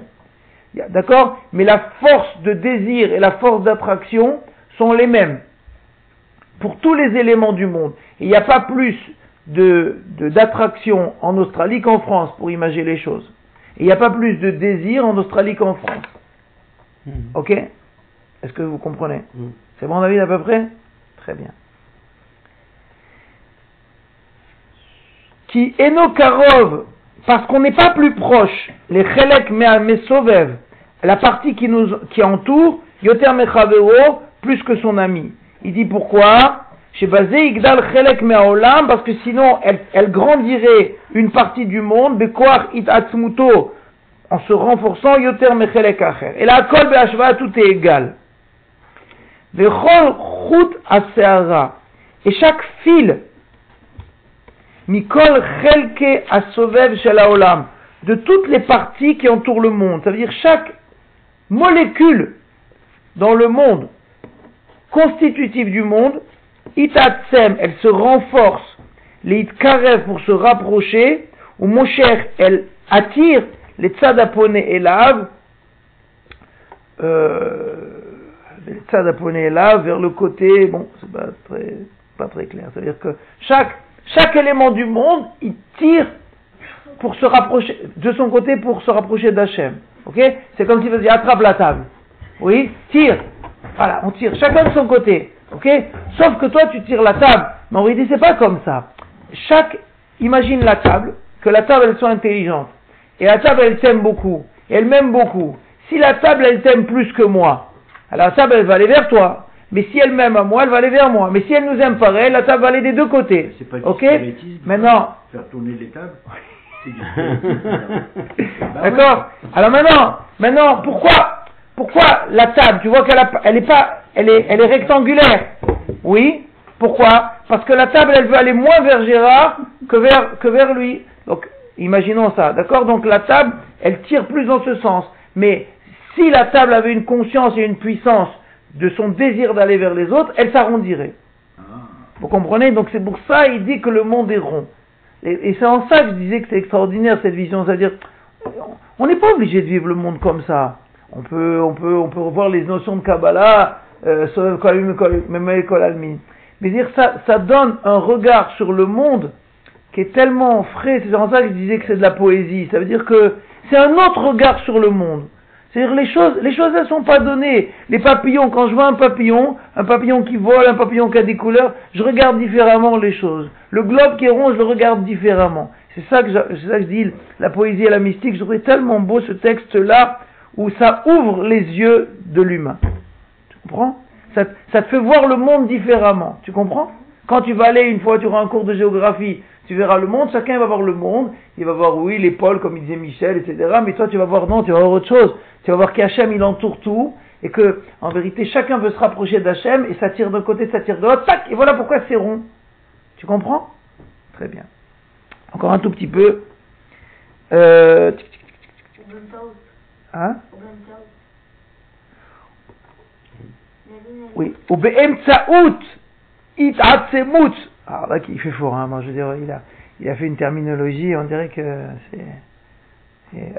D'accord? Mais la force de désir et la force d'attraction sont les mêmes pour tous les éléments du monde. Et il n'y a pas plus de, de- d'attraction en Australie qu'en France, pour imaginer les choses. Et il n'y a pas plus de désir en Australie qu'en France. Mm. Ok? Est-ce que vous comprenez? Mm. C'est bon David à peu près? Très bien. Qui enokarov, parce qu'on n'est pas plus proche, les chelek mesovev, la partie qui nous qui entoure, yoter mechavero, plus que son ami. Il dit pourquoi? Chez Bazé Igdal chelek me'olam, parce que sinon elle, elle grandirait une partie du monde, bekoach it atzmuto, en se renforçant, yoter mechelek acher. Et là, kol be'ashva, tout est égal. Chut. Et chaque fil, mikol chelke asovev shel haolam, de toutes les parties qui entourent le monde. Ça veut dire chaque molécule dans le monde, constitutive du monde, itatsem, elle se renforce, les itkarev pour se rapprocher, ou mosher, elle attire les tzadapone elav, euh, les tzadapone elav vers le côté, bon, c'est pas très, pas très clair. C'est-à-dire que chaque, chaque élément du monde, il tire pour se rapprocher, de son côté pour se rapprocher d'Hachem. Ok? C'est comme s'il faisait attrape la table. Oui? Tire. Voilà, on tire chacun de son côté. Ok? Sauf que toi, tu tires la table. Mais en réalité, c'est pas comme ça. Chaque, imagine la table, que la table, elle soit intelligente. Et la table, elle t'aime beaucoup. Et elle m'aime beaucoup. Si la table, elle t'aime plus que moi, alors la table, elle va aller vers toi. Mais si elle m'aime à moi, elle va aller vers moi. Mais si elle nous aime pareil, la table va aller des deux côtés. C'est pas du Ok Maintenant, Faire tourner les tables. *laughs* Bah. D'accord Alors maintenant, maintenant, pourquoi, pourquoi la table Tu vois qu'elle elle est pas, elle est, elle est rectangulaire. Oui. Pourquoi? Parce que la table, elle veut aller moins vers Gérard que vers, que vers lui. Donc, imaginons ça. D'accord? Donc la table, elle tire plus dans ce sens. Mais si la table avait une conscience et une puissance de son désir d'aller vers les autres, elle s'arrondirait. Ah. Vous comprenez? Donc c'est pour ça il dit que le monde est rond. Et, et c'est en ça que je disais que c'est extraordinaire cette vision, c'est-à-dire on n'est pas obligé de vivre le monde comme ça. On peut, on peut, on peut revoir les notions de Kabbalah, euh. Mais dire ça, ça donne un regard sur le monde qui est tellement frais. C'est en ça que je disais que c'est de la poésie. Ça veut dire que c'est un autre regard sur le monde. C'est-à-dire les choses, les choses elles sont pas données. Les papillons, quand je vois un papillon, un papillon qui vole, un papillon qui a des couleurs, je regarde différemment les choses. Le globe qui est rond, je le regarde différemment. C'est ça que je, c'est ça que je dis, la poésie et la mystique. Je tellement beau ce texte-là où ça ouvre les yeux de l'humain. Tu comprends? Ça, ça te fait voir le monde différemment. Tu comprends? Quand tu vas aller une fois, tu auras un cours de géographie, Tu verras le monde, chacun va voir le monde. Il va voir, oui, pôles, comme il disait Michel, etc. Mais toi, tu vas voir, non, tu vas voir autre chose. Tu vas voir qu'Hachem, il entoure tout. Et que, en vérité, chacun veut se rapprocher d'Hachem. Et ça tire d'un côté, ça tire de l'autre. Tac! Et voilà pourquoi c'est rond. Tu comprends? Très bien. Encore un tout petit peu. Euh, hein? Oui. Ou. Alors là, il fait fort, hein. Moi, je veux dire, il a, il a fait une terminologie, on dirait que c'est,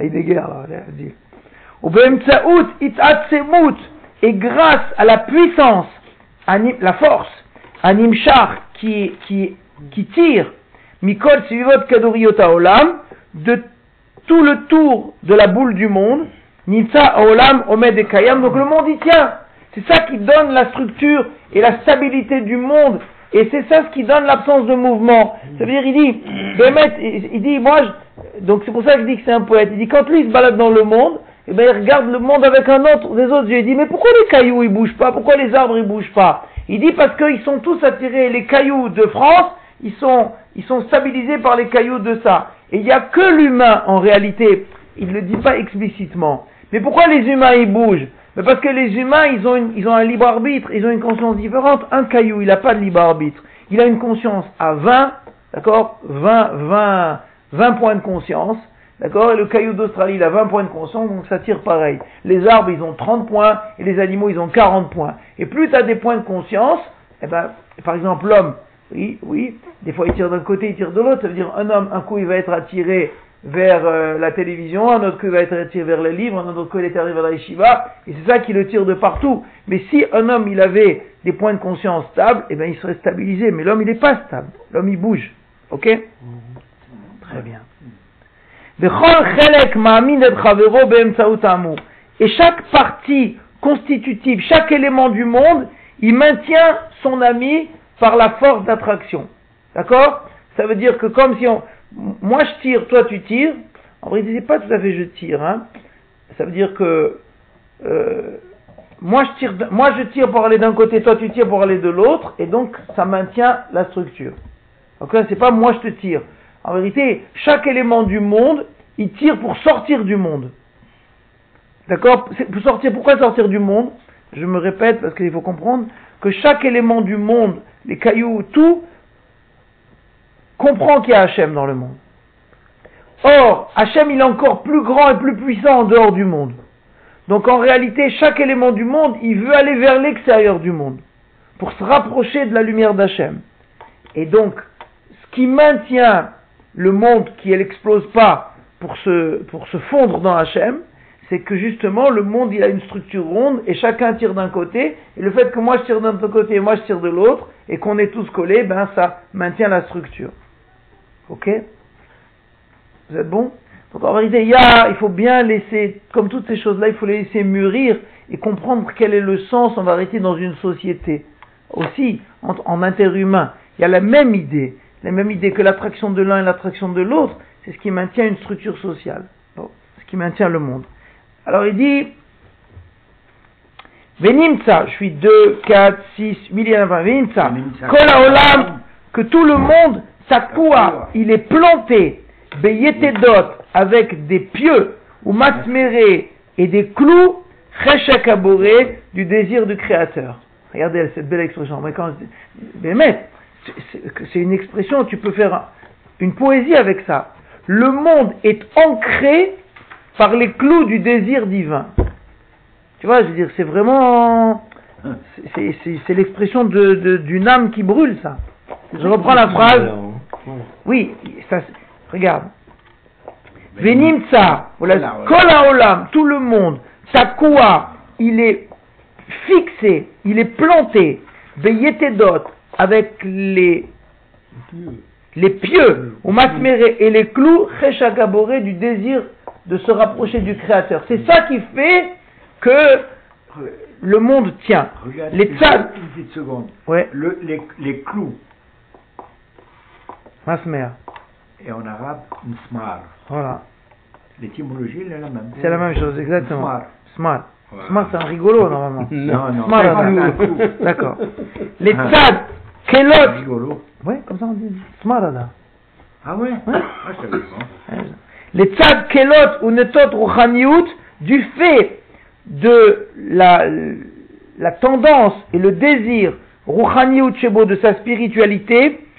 Heidegger, là, dit. Et grâce à la puissance, anim- la force, animchar, qui, qui, qui tire, mikol sivot kadoriot haolam, de tout le tour de la boule du monde, Nimsa Haolam Omed et Kayam, donc le monde y tient. C'est ça qui donne la structure et la stabilité du monde. Et c'est ça ce qui donne l'absence de mouvement. Ça veut dire, il dit, Bémet, il dit, moi, je- donc c'est pour ça que je dis que c'est un poète. Il dit, quand lui il se balade dans le monde, eh ben, il regarde le monde avec un autre, des autres yeux. Il dit, mais pourquoi les cailloux ils bougent pas? Pourquoi les arbres ils bougent pas? Il dit, parce qu'ils sont tous attirés, les cailloux de France, ils sont, ils sont stabilisés par les cailloux de ça. Et il n'y a que l'humain, en réalité, il ne le dit pas explicitement. Mais pourquoi les humains ils bougent? Mais parce que les humains ils ont, ils ont un libre arbitre, ils ont une conscience différente. Un caillou, il n'a pas de libre arbitre. Il a une conscience à 20, d'accord? 20, 20, 20 points de conscience. D'accord? Et le caillou d'Australie, il a 20 points de conscience, donc ça tire pareil. Les arbres, ils ont 30 points, et les animaux, ils ont 40 points. Et plus tu as des points de conscience, eh ben, par exemple, l'homme, oui, oui, des fois il tire d'un côté, il tire de l'autre, ça veut dire un homme, un coup il va être attiré vers euh, la télévision, un autre il va être attiré vers les livres, un autre coup il est attiré vers la yeshiva, et c'est ça qui le tire de partout. Mais si un homme il avait des points de conscience stables, eh ben il serait stabilisé, mais l'homme il n'est pas stable, l'homme il bouge, ok? Très bien. Et chaque partie constitutive, chaque élément du monde, il maintient son ami par la force d'attraction. D'accord? Ça veut dire que comme si on... Moi je tire, toi tu tires. En vrai, c'est pas tout à fait je tire. Hein. Ça veut dire que... euh, moi je, tire, moi je tire pour aller d'un côté, toi tu tires pour aller de l'autre, et donc ça maintient la structure. Donc là, c'est pas moi je te tire. En vérité, chaque élément du monde, il tire pour sortir du monde. D'accord? Pour sortir, pourquoi sortir du monde? Je me répète parce qu'il faut comprendre que chaque élément du monde, les cailloux, tout, comprend qu'il y a Hachem dans le monde. Or, Hachem, il est encore plus grand et plus puissant en dehors du monde. Donc en réalité, chaque élément du monde, il veut aller vers l'extérieur du monde pour se rapprocher de la lumière d'Hachem. Et donc, ce qui maintient le monde qui n'explose pas pour se, fondre dans Hachem, c'est que justement le monde il a une structure ronde et chacun tire d'un côté, et le fait que moi je tire d'un côté et moi je tire de l'autre, et qu'on est tous collés, ben ça maintient la structure. Ok Vous êtes bon Donc en vérité, il, y a, il faut bien laisser, comme toutes ces choses-là, il faut les laisser mûrir et comprendre quel est le sens en vérité dans une société. Aussi, en, en interhumain, il y a la même idée, la même idée que l'attraction de l'un et l'attraction de l'autre, c'est ce qui maintient une structure sociale, ce qui maintient le monde. Alors il dit, Venimtsa, je suis 2, 4, 6, 8, il y en a pas, Venimtsa, Venimtsa. Kol que tout le monde, Sakua, il est planté, Beyetedot, avec des pieux, ou Matmere, et des clous, Cheshek aboré, du désir du Créateur. Regardez cette belle expression. Mais quand mais c'est- une expression, tu peux faire un- une poésie avec ça. Le monde est ancré par les clous du désir divin. Tu vois, je veux dire, c'est vraiment, c'est- l'expression d'une âme qui brûle, ça. Je reprends la phrase. Oui, ça, regarde. Venimtsa, voilà, tout le monde, Takua, il est fixé, il est planté, Beyetedot, avec les, les pieux, ou et les clous, Cheshagaboré, du désir de se rapprocher du Créateur. C'est ça qui fait que le monde tient. Les une, petite seconde. Ouais, Le, les, les clous, Masmer, et en arabe, smar. voilà. L'étymologie, elle est la même. C'est la même chose, exactement. Smar. Smart. Voilà. Smart, c'est un rigolo, normalement. Non, non. Clou. D'accord. *laughs* Les Ah. tzad, kelot. Rigolo. Ouais, comme ça on dit. Smarada. Ah ouais? Ouais. Ah, je savais pas. Ou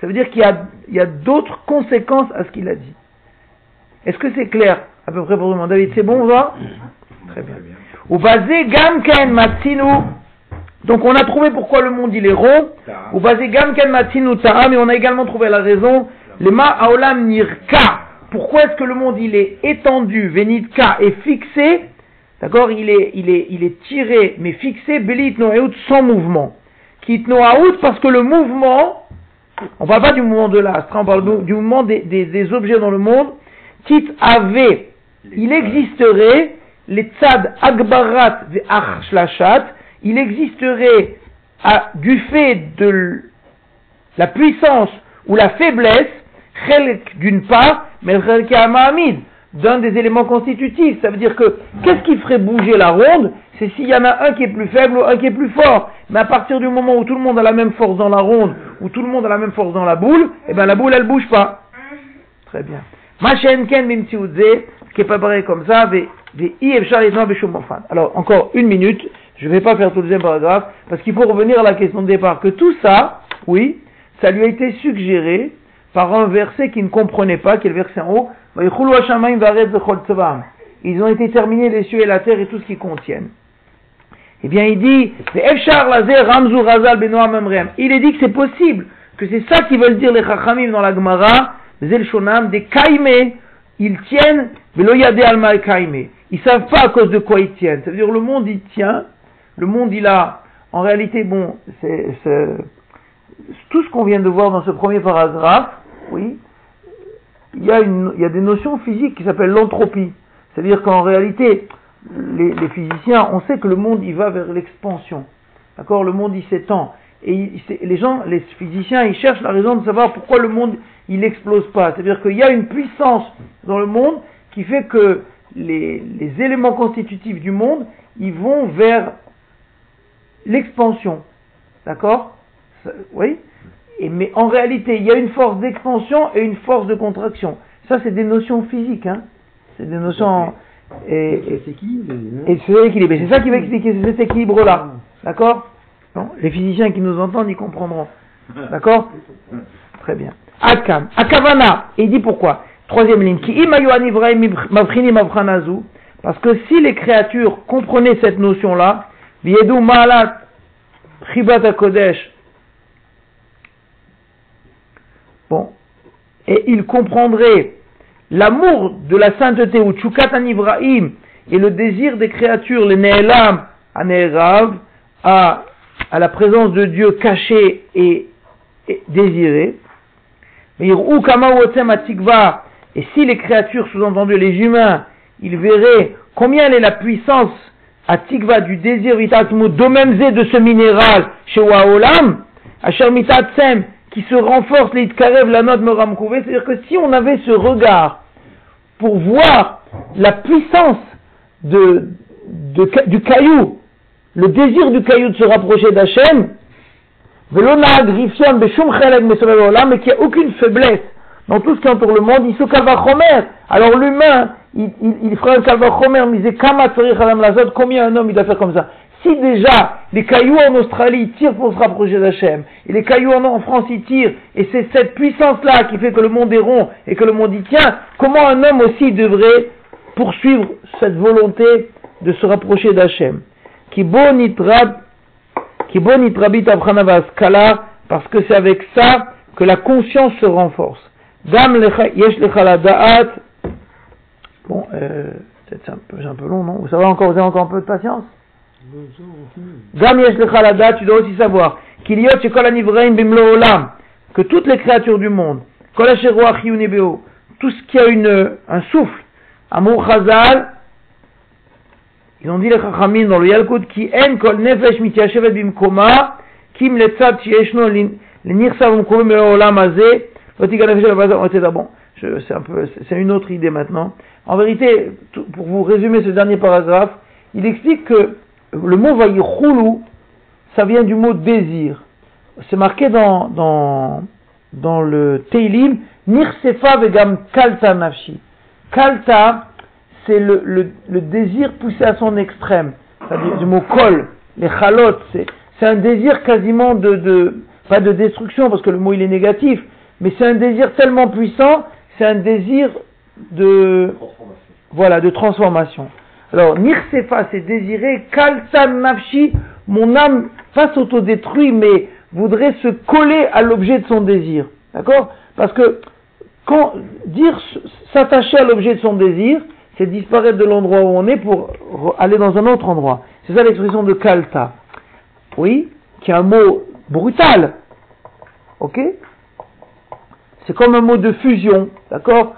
ça veut dire qu'il y a, a d'autres conséquences à ce qu'il a dit. Est-ce que c'est clair à peu près pour tout le monde David, c'est bon, on va Très bien. Ou basé Gamken Matsinu. Donc on a trouvé pourquoi le monde il est rond. Ou basé Gamken Matsinu Ta'am. Et on a également trouvé la raison. Les Ma Aolam Nirka. Pourquoi est-ce que le monde il est étendu, Venitka, et fixé? D'accord il est, il, est, il est tiré, mais fixé, Belit Noaout, sans mouvement. Kit Noaout, parce que le mouvement, on parle pas du mouvement de l'astre, on parle du- mouvement des, des, des objets dans le monde. Tit Ave, il existerait les tzad agbarat ve achlashat, il existerait à- du fait de la puissance ou la faiblesse, d'une part, mais hamid, d'un des éléments constitutifs. Ça veut dire que qu'est-ce qui ferait bouger la ronde C'est s'il y en a un qui est plus faible ou un qui est plus fort. Mais à partir du moment où tout le monde a la même force dans la ronde, ou tout le monde a la même force dans la boule, eh ben la boule elle bouge pas. Très bien. Qui est pas pareil comme ça. Alors, encore une minute, je vais pas faire tout le deuxième paragraphe, parce qu'il faut revenir à la question de départ, que tout ça, oui, ça lui a été suggéré par un verset qu'il ne comprenait pas, qui est le verset en haut. Ils ont été terminés les cieux et la terre et tout ce qu'ils contiennent. Eh bien, il dit. Il est dit que c'est possible, que c'est ça qu'ils veulent dire les chachamim dans la Gemara, Zel Shonam, des kaimé, ils tiennent, velo yade alma kaimé. Ils savent pas à cause de quoi ils tiennent. Ça veut dire le monde il tient, le monde il a, en réalité, bon, c'est- tout ce qu'on vient de voir dans ce premier paragraphe, oui, il y a une, il y a des notions physiques qui s'appellent l'entropie. C'est-à-dire qu'en réalité, les, les physiciens, on sait que le monde il va vers l'expansion. D'accord? Le monde il s'étend. Et il- les gens, les physiciens, ils cherchent la raison de savoir pourquoi le monde il n'explose pas. C'est-à-dire qu'il y a une puissance dans le monde qui fait que les, les éléments constitutifs du monde, ils vont vers l'expansion. D'accord? Oui? Et, Mais en réalité, il y a une force d'expansion et une force de contraction. Ça, c'est des notions physiques. Hein c'est des notions... Et, et- C'est qui le- et c'est C'est ça qui va expliquer cet équilibre-là. D'accord? Les physiciens qui nous entendent, ils comprendront. *laughs* D'accord? Très bien. Akam. Akavana. Et il dit pourquoi? Troisième ligne. Ki. Parce que si les créatures comprenaient cette notion-là, viedu malat kodesh. Bon. Et ils comprendraient l'amour de la sainteté ou tchukat anivraim et le désir des créatures, les ne'elam, anérav, à, à la présence de Dieu cachée et, et désirée. Et si les créatures, sous-entendu les humains, ils verraient combien elle est la puissance atikva du désir vitatmu domemze de ce minéral chez Waolam, asher mitatsem, qui se renforce les Itkarev, la note Moram Kouvé, c'est-à-dire que si on avait ce regard pour voir la puissance de, du caillou, le désir du caillou de se rapprocher d'Hachem, mais qu'il n'y a aucune faiblesse dans tout ce qui entoure le monde, il se kavachomer. Alors l'humain, il, il, il fera un kavachomer, mais il dit, combien un homme il doit faire comme ça? Si déjà, les cailloux en Australie tirent pour se rapprocher d'Hachem, et les cailloux en, France ils tirent, et c'est cette puissance-là qui fait que le monde est rond, et que le monde y tient, comment un homme aussi devrait poursuivre cette volonté de se rapprocher d'Hachem? Qui parce que c'est avec ça que la conscience se renforce. Lecha- yesh. Bon, euh, c'est un peu, un peu long, non? Ça va encore, vous avez encore un peu de patience? Tu dois aussi savoir que toutes les créatures du monde, tout ce qui a une, un souffle. Amour Chazal, ils ont dit dans le Yalkut qui en kol nefesh bimkoma kim c'est un peu, c'est une autre idée maintenant. En vérité, pour vous résumer ce dernier paragraphe, il explique que le mot vayichulu, ça vient du mot désir. C'est marqué dans, dans, dans le Teilim, Nirsefa vegam kalta nafshi. Kalta, c'est le, le, désir poussé à son extrême. C'est-à-dire mot kol, les chalot, c'est, c'est un désir quasiment de, de, pas de destruction parce que le mot il est négatif, mais c'est un désir tellement puissant, c'est un désir de, voilà, de transformation. Alors, Nirsefa, c'est désirer, Kalta Nafshi, mon âme va s'autodétruire, mais voudrait se coller à l'objet de son désir. D'accord? Parce que, quand, dire s'attacher à l'objet de son désir, c'est disparaître de l'endroit où on est pour aller dans un autre endroit. C'est ça l'expression de Kalta. Oui Qui est un mot brutal. Ok? C'est comme un mot de fusion, d'accord?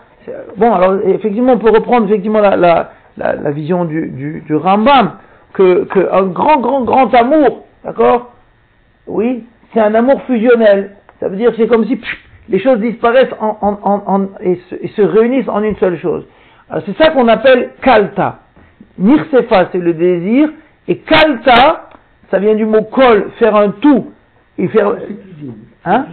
Bon, alors effectivement, on peut reprendre effectivement la, la, la vision du, du, du Rambam, que, que un grand, grand, grand amour, d'accord? Oui, c'est un amour fusionnel. Ça veut dire que c'est comme si pff, les choses disparaissent en, en, en, et, se, et se réunissent en une seule chose. C'est ça qu'on appelle kalta. Nirsefa, c'est le désir, et kalta, ça vient du mot kol, faire un tout. Et faire. Hein?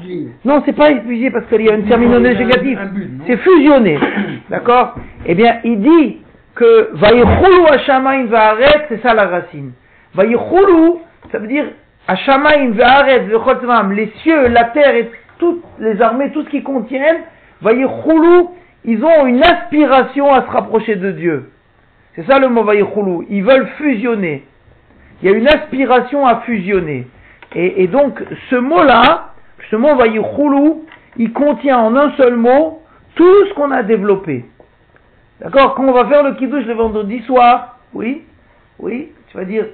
Non, c'est pas épuisé parce qu'il y a une terminologie un- négative. un C'est fusionné. *coughs* D'accord? Eh bien, il dit que Vayichulu Hashamaim Va'aret, c'est ça la racine. Vayichulu, ça veut dire Hashamaim Tzvam, les cieux, la terre et toutes les armées, tout ce qu'ils contiennent, Vayichulu, ils ont une aspiration à se rapprocher de Dieu. C'est ça le mot Vayichulu. Ils veulent fusionner. Il y a une aspiration à fusionner. Et, et donc, ce mot-là, ce mot Vayichulu, il contient en un seul mot tout ce qu'on a développé. D'accord Quand on va faire le kiddush le vendredi soir, oui, oui, tu vas dire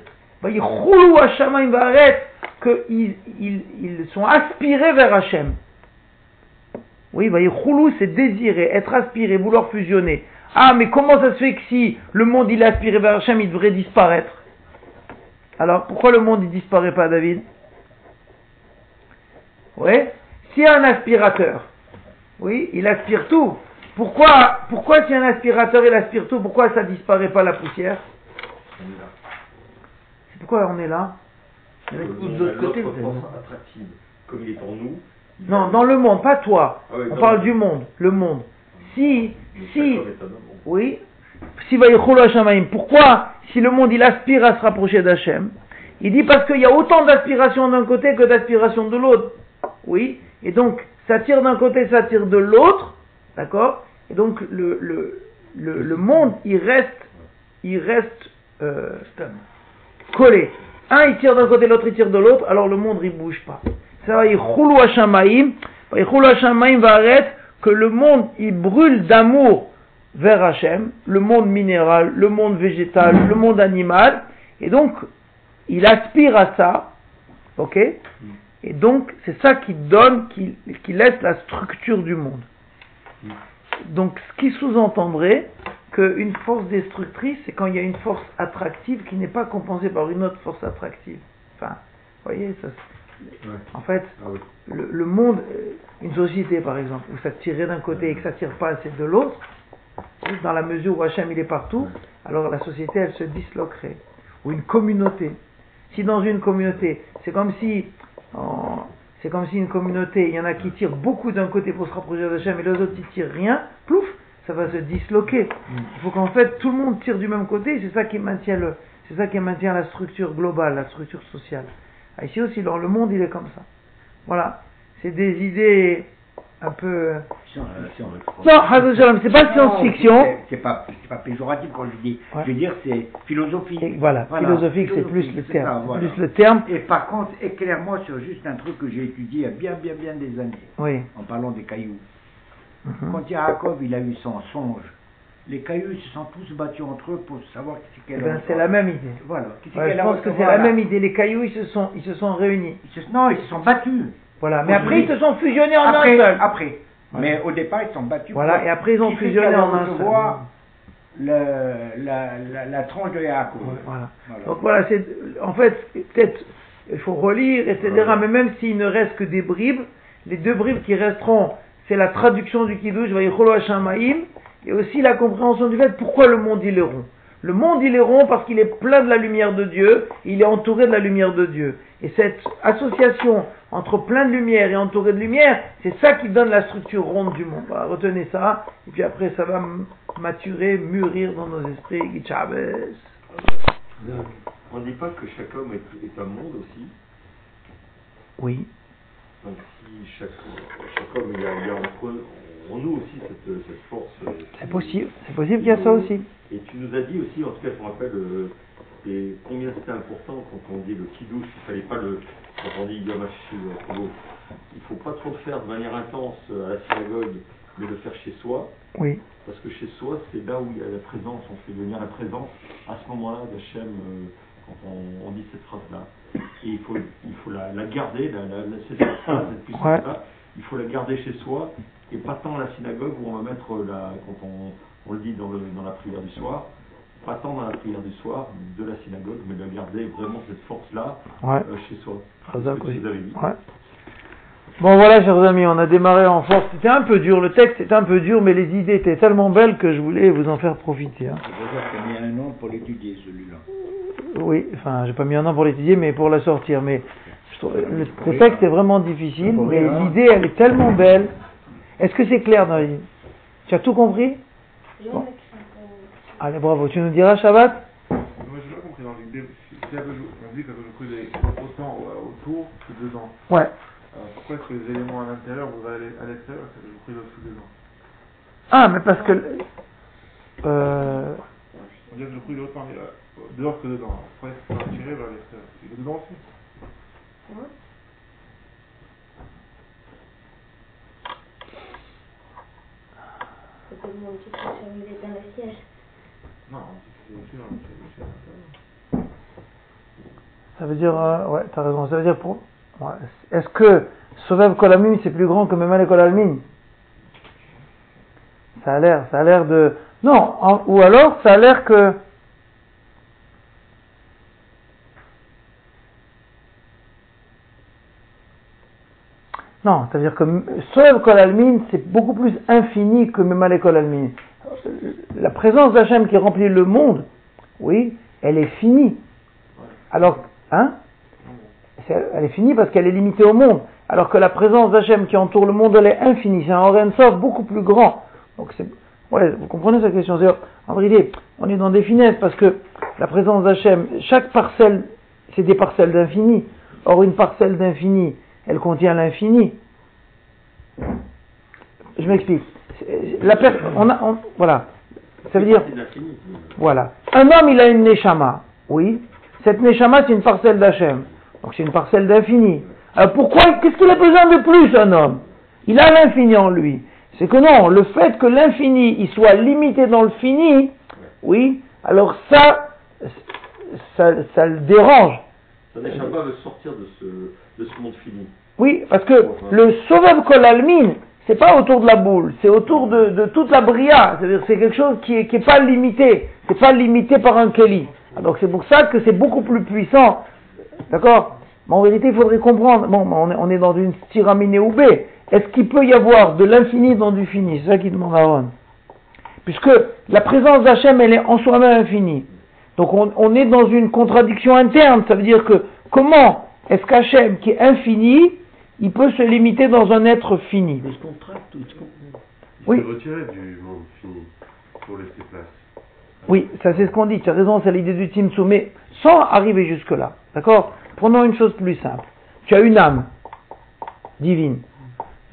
Vayichulu Hashamayim Va'aret, qu'ils ils, ils sont aspirés vers Hachem. Oui, Vayichulu, c'est désirer, être aspiré, vouloir fusionner. Ah, mais comment ça se fait que si le monde il est aspiré vers Hachem, il devrait disparaître? Alors, pourquoi le monde il disparaît pas, David? Oui S'il y a un aspirateur, oui, il aspire tout. Pourquoi, pourquoi si un aspirateur il aspire tout, pourquoi ça disparaît pas la poussière C'est pourquoi on est là. De l'autre côté, Notre vous êtes- force attractive, comme il est en nous. il Non, dans le monde, pas toi. Ah oui, on parle le- du monde, le monde. Si, si, oui, si pourquoi si le monde il aspire à se rapprocher d'Hachem? Il dit parce qu'il y a autant d'aspiration d'un côté que d'aspiration de l'autre. Oui, et donc ça tire d'un côté, ça tire de l'autre, d'accord? Et donc le, le, le, le monde il reste, il reste euh, collé. Un il tire d'un côté, l'autre il tire de l'autre, alors le monde il bouge pas. Ça va, il roule Hashamaim, il roule Hashamaim va arrêter que le monde il brûle d'amour vers Hachem, le monde minéral, le monde végétal, le monde animal, et donc il aspire à ça, ok? Et donc c'est ça qui donne, qui, qui laisse la structure du monde. Donc ce qui sous-entendrait qu'une force destructrice, c'est quand il y a une force attractive qui n'est pas compensée par une autre force attractive. Enfin, vous voyez, ça, Ouais. en fait, Ah oui. le, le monde, une société par exemple, où ça tirait d'un côté et que ça tire pas assez de l'autre, dans la mesure où Hachem il est partout, alors la société elle se disloquerait. Ou une communauté. Si dans une communauté, c'est comme si, en- c'est comme si une communauté, il y en a qui tirent beaucoup d'un côté pour se rapprocher d'Hachem et les autres qui tirent rien, plouf, ça va se disloquer. Il faut qu'en fait tout le monde tire du même côté, et c'est ça qui maintient le, c'est ça qui maintient la structure globale, la structure sociale. Ah, Ici aussi, dans le monde, il est comme ça. Voilà. C'est des idées un peu. Si on- si on veut- Non, Hazel Shalom, c'est pas science-fiction. c'est- pas, c'est pas péjoratif quand je dis. Ouais. Je veux dire, c'est philosophique. Et Voilà, philosophique, c'est plus le terme. ça, c'est voilà. Plus le terme. Et par contre, éclaire-moi sur juste un truc que j'ai étudié il y a bien, bien, bien des années, Oui. en parlant des cailloux. Mhm. Quand Yaakov, il a eu son songe, les cailloux ils se sont tous battus entre eux pour savoir qui c'est Eh quel ben, c'est la même idée. Voilà. Qui Ouais, je pense que c'est la même idée. Les cailloux, ils se sont, ils se sont réunis. Ils se- Non, ils se sont battus. Voilà. Mais après, ils se sont fusionnés en Après, un seul. après. Mais au départ, ils sont battus. Voilà, pour- et après, ils ont fusionné en un seul. le, la, la, la tranche de Yaakov. Voilà. Voilà. Donc voilà, c'est en fait peut-être il faut relire, etc. Mais même s'il ne reste que des bribes, les deux bribes qui resteront, c'est la traduction du Kiddush, Vayicholo Hashamaim, et aussi la compréhension du fait pourquoi le monde il est rond. Le monde il est rond parce qu'il est plein de la lumière de Dieu, il est entouré de la lumière de Dieu. Et cette association entre plein de lumière et entouré de lumière, c'est ça qui donne la structure ronde du monde. Voilà, retenez ça, et puis après ça va maturer, mûrir dans nos esprits. On ne dit pas que chaque homme est, est un monde aussi. Oui. Donc si chaque, chaque homme il y a, il y a entre eux- en nous aussi cette, cette force. euh, C'est possible, c'est possible qu'il y a ça aussi. Et tu nous as dit aussi, en tout cas je me rappelle, euh, et combien c'était important quand on dit le kidouche, il fallait pas le, quand on dit HaShiv, il faut pas trop le faire de manière intense euh, à la synagogue, mais le faire chez soi, Oui. parce que chez soi c'est là où il y a la présence, on fait venir la présence à ce moment-là d'Hachem euh, quand on, on dit cette phrase-là. Et il faut, il faut la, la garder, la, la, cette phrase, cette puissance-là, il faut la garder chez soi, et pas tant à la synagogue où on va mettre la, quand on, on le dit dans, le, dans la prière du soir, pas tant dans la prière du soir de la synagogue, mais de garder vraiment cette force-là Ouais. euh, chez soi. Chazak C'est ce que aussi. vous avez dit. Ouais. Bon voilà chers amis, on a démarré en force. C'était un peu dur, le texte était un peu dur, mais les idées étaient tellement belles que je voulais vous en faire profiter. hein. C'est pour ça que j'ai mis un an pour l'étudier, celui-là. Oui, enfin j'ai pas mis un an pour l'étudier, mais pour la sortir. Mais je le, le texte est vraiment difficile, mais hein. l'idée elle est tellement belle. Est-ce que c'est clair dans l'idée Tu as tout compris? Je Bon. Allez bravo, tu nous diras Shabbat? Moi, j'ai pas compris dans l'idée. Si on dit qu'Akadosh est autant euh, autour que dedans. Ouais. Alors, pourquoi est-ce que les éléments à l'intérieur vont aller à l'extérieur et qu'Akadosh est aussi dedans Ah, mais parce que... Euh, On dit que le est autant euh, dehors que dedans. Alors, Pourquoi est-ce qu'il faut tirer vers l'extérieur Il est dedans aussi. C'est tout le monde qui peut survivre dans le siège. Non, c'est aussi le ça veut dire... euh, ouais, t'as raison. Ça veut dire pour... ouais. Est-ce que Sovev Kolamim c'est plus grand que Memel Kolalmin Ça a l'air, ça a l'air de... Non, ou alors ça a l'air que... Non, c'est-à-dire que Solev Kol c'est beaucoup plus infini que Memale Kol. La présence d'Hachem qui remplit le monde, oui, elle est finie. Alors, hein? Elle est finie parce qu'elle est limitée au monde. Alors que la présence d'Hachem qui entoure le monde, elle est infinie. C'est un Orensov beaucoup plus grand. Donc vous comprenez cette question? C'est- En vérité, on est dans des finesses parce que la présence d'Hachem, chaque parcelle, c'est des parcelles d'infini. Or, une parcelle d'infini, elle contient l'infini. Je m'explique. La on a, on- voilà. Ça veut dire, voilà. Un homme, il a une neshama. Oui. Cette neshama, c'est une parcelle d'Hachem. Donc c'est une parcelle d'infini. Alors pourquoi, qu'est-ce qu'il a besoin de plus, un homme? Il a l'infini en lui. C'est que non, le fait que l'infini, il soit limité dans le fini, oui, alors ça, ça, ça le dérange. Ça n'échappe pas de sortir de ce, de ce monde fini. Oui, parce que le Sovev Kolalmin, c'est pas autour de la boule, c'est autour de, de toute la bria. C'est-à-dire c'est quelque chose qui est, qui est pas limité. C'est pas limité par un Kelly. Donc c'est pour ça que c'est beaucoup plus puissant. D'accord? Mais en vérité, il faudrait comprendre. Bon, on est, on est dans une styramine ou B. Est-ce qu'il peut y avoir de l'infini dans du fini? C'est ça qu'il demande Aaron. Puisque la présence d'Hachem, elle est en soi-même infinie. Donc on, on est dans une contradiction interne. Ça veut dire que comment est-ce qu'Hachem, qui est infini, il peut se limiter dans un être fini Il se contracte ou il se contracte. Il Oui. retiré du monde fini pour laisser place. Oui, ça c'est ce qu'on dit, tu as raison, c'est l'idée du Timsou, mais sans arriver jusque-là, d'accord? Prenons une chose plus simple. Tu as une âme divine,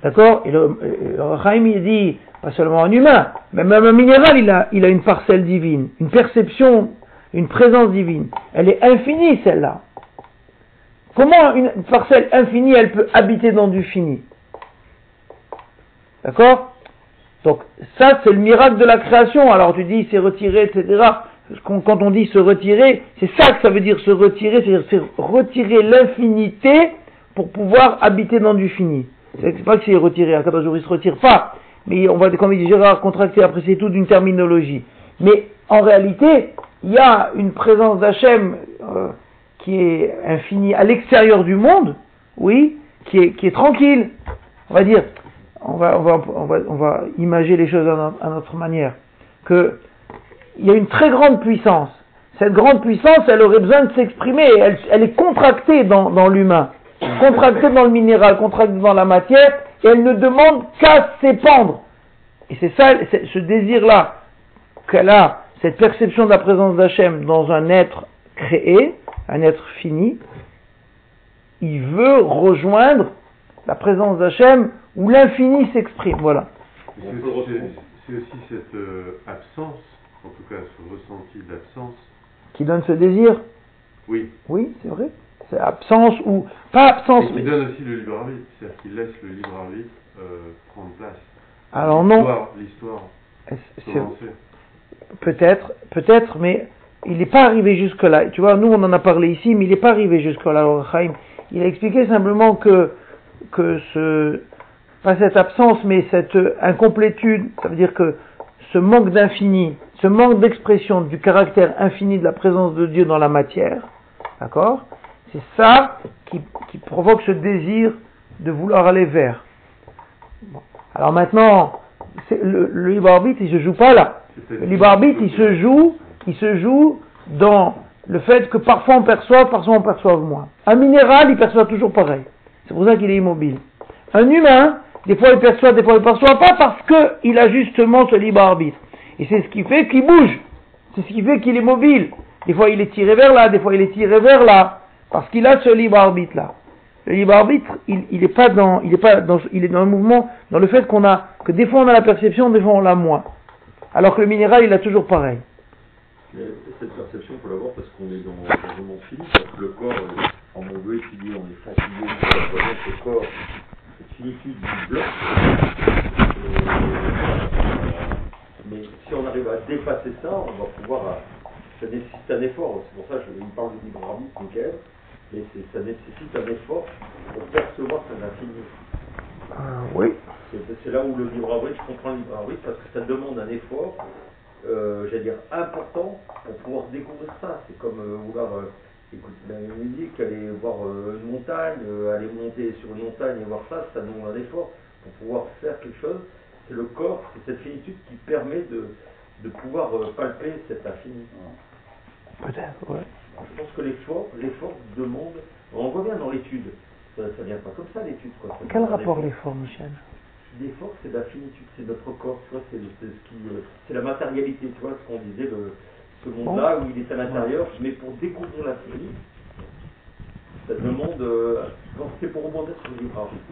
d'accord? Et le, euh, le Chaim, il dit, pas seulement un humain, mais même un minéral, il a, il a une parcelle divine, une perception, une présence divine. Elle est infinie, celle-là. Comment une parcelle infinie, elle peut habiter dans du fini D'accord donc ça, c'est le miracle de la création. Alors tu dis, c'est retiré, etc. Quand on dit se retirer, c'est ça que ça veut dire se retirer, c'est-à-dire c'est retirer l'infinité pour pouvoir habiter dans du fini. C'est pas que c'est retiré, à jour il se retire pas. Mais on va, comme il dit Gérard, contracter après c'est tout d'une terminologie. Mais en réalité, il y a une présence d'Hachem euh, qui est infinie à l'extérieur du monde, oui, qui est, qui est tranquille. On va dire, on va, on va, on va, on va imager les choses à notre manière. Que il y a une très grande puissance. Cette grande puissance, elle aurait besoin de s'exprimer. Elle, elle, est contractée dans, dans l'humain, contractée dans le minéral, contractée dans la matière, et elle ne demande qu'à s'épandre. Et c'est ça, ce désir-là qu'elle a, cette perception de la présence d'Hachem dans un être créé, un être fini, il veut rejoindre la présence d'Hachem où l'infini s'exprime. Voilà. C'est aussi cette euh, absence, en tout cas ce ressenti d'absence. Qui donne ce désir? Oui. Oui, c'est vrai. C'est absence ou. Pas absence, mais. Qui donne aussi le libre arbitre, c'est-à-dire qu'il laisse le libre arbitre euh, prendre place. Alors non. L'histoire. Peut-être, peut-être, mais il n'est pas arrivé jusque-là. Tu vois, nous on en a parlé ici, mais il n'est pas arrivé jusque-là, Il a expliqué simplement que, que ce, pas cette absence, mais cette incomplétude, ça veut dire que ce manque d'infini, ce manque d'expression du caractère infini de la présence de Dieu dans la matière, d'accord? C'est ça qui, qui, provoque ce désir de vouloir aller vers. Alors maintenant, le, le, libre arbitre, il se joue pas là. Le libre arbitre, il se joue, il se joue dans le fait que parfois on perçoit, parfois on perçoit moins. Un minéral, il perçoit toujours pareil. C'est pour ça qu'il est immobile. Un humain, des fois il perçoit, des fois il perçoit pas parce qu'il a justement ce libre arbitre. Et c'est ce qui fait qu'il bouge. C'est ce qui fait qu'il est mobile. Des fois il est tiré vers là, des fois il est tiré vers là. Parce qu'il a ce libre arbitre là. Le libre arbitre, il, il est pas dans, il est pas dans, il est dans le mouvement, dans le fait qu'on a, que des fois on a la perception, des fois on l'a moins. Alors que le minéral, il a toujours pareil. Cette perception, il faut l'avoir parce qu'on est dans, un monde fini, parce que le corps, euh, en mon étudié, on est fatigué, le corps, cette finitude du bloc. Euh, mais si on arrive à dépasser ça, on va pouvoir. Euh, ça nécessite un effort. C'est pour ça que je me parle de libre arbitre, nickel mais ça nécessite un effort pour percevoir son infini. Euh, oui. C'est là où le libre arbitre, je comprends le libre arbitre, parce que ça demande un effort, euh, j'allais dire, important pour pouvoir découvrir ça. C'est comme euh, vouloir euh, écouter la musique, aller voir une montagne, aller monter sur une montagne et voir ça, ça demande un effort pour pouvoir faire quelque chose. C'est le corps, c'est cette finitude qui permet de, de pouvoir palper cet infini. Peut-être, ouais. Je pense que l'effort, l'effort demande. On voit bien dans l'étude. Ça ne vient pas comme ça l'étude. Quoi. Quel rapport l'effort, Michel? L'effort, c'est la finitude, c'est notre corps, tu vois, c'est, ce qui, euh, c'est la matérialité, tu vois, ce qu'on disait, le, ce monde-là où il est à l'intérieur, mais pour découvrir l'infini, ça demande. Euh, c'est pour rebondir sur le livre arbitre.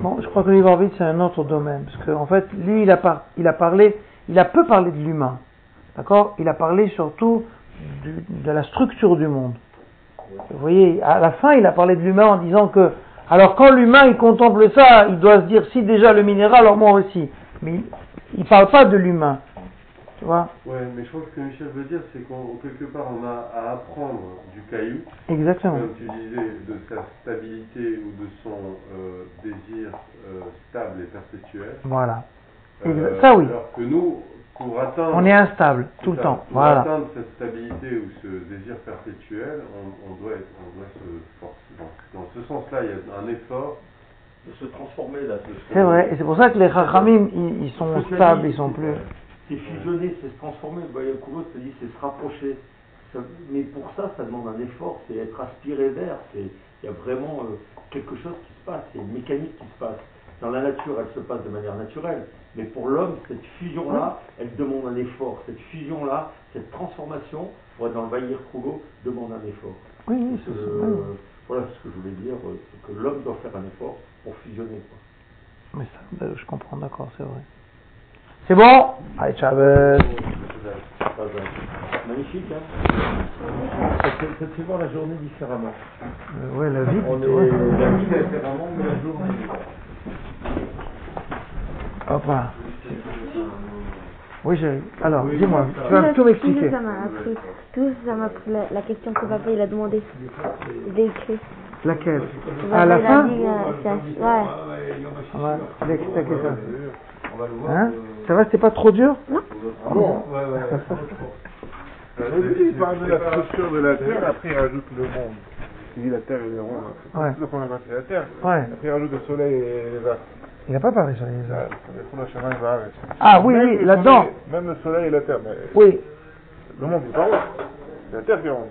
Bon, je crois que le livre arbitre, c'est un autre domaine, parce qu'en en fait, lui, il a, par, il a parlé, il a peu parlé de l'humain, d'accord? Il a parlé surtout de la structure du monde. Vous voyez, à la fin, il a parlé de l'humain en disant que, alors quand l'humain il contemple ça, il doit se dire si déjà le minéral, alors moi aussi. Mais il ne parle pas de l'humain. Tu vois Ouais, mais je crois que ce que Michel veut dire, c'est qu'en quelque part, on a à apprendre du caillou. Exactement. Comme tu disais, de sa stabilité ou de son euh, désir euh, stable et perpétuel. Voilà. Euh, ça oui. Alors que nous, on est instable tout le temps. Pour voilà. atteindre cette stabilité ou ce désir perpétuel, on, doit, on doit se forcer. Dans, ce sens-là, il y a un effort de se transformer là. C'est vrai, et c'est pour ça que les Chachamim, ils, sont stables, ils sont plus. C'est fusionner, c'est se transformer. Vous voyez, le dit c'est se rapprocher. mais pour ça, ça demande un effort, c'est être aspiré vers. Il y a vraiment euh, quelque chose qui se passe, c'est une mécanique qui se passe. Dans la nature, elle se passe de manière naturelle. Mais pour l'homme, cette fusion-là, elle demande un effort. Cette fusion-là, cette transformation, pour être dans le Vaïr demande un effort. Oui, oui, c'est euh, Voilà ce que je voulais dire, euh, c'est que l'homme doit faire un effort pour fusionner. Mais ça, ben, je comprends, d'accord, c'est vrai. C'est bon? Allez, Chavez. Magnifique, hein Ça fait voir la journée différemment. Euh, ouais, la vie. On est la vie différemment, mais la journée. Hop là. Oui, chérie. Alors, Oui, dis-moi, tu vas Tout m'expliquer. Tout ça m'a appris. Tout ça m'a appris la, la question que papa il a demandé. J'ai écrit. Laquelle À la fin dit, euh, c'est ouais. Ouais, il a expliqué ça. Hein Ça va, c'était pas trop dur Ah bon Ouais, ouais. *laughs* Début, il parle de la structure de la Terre, après il rajoute le monde. Il dit la Terre est ronde. Ouais. C'est la première partie de la Terre. Ouais. Après il rajoute le soleil et les astres. Il a pas parlé sur les le avec. Ah oui, oui, le là-dedans. Même le soleil et la Terre. Mais Oui. le monde n'est pas rond. C'est la Terre qui est ronde.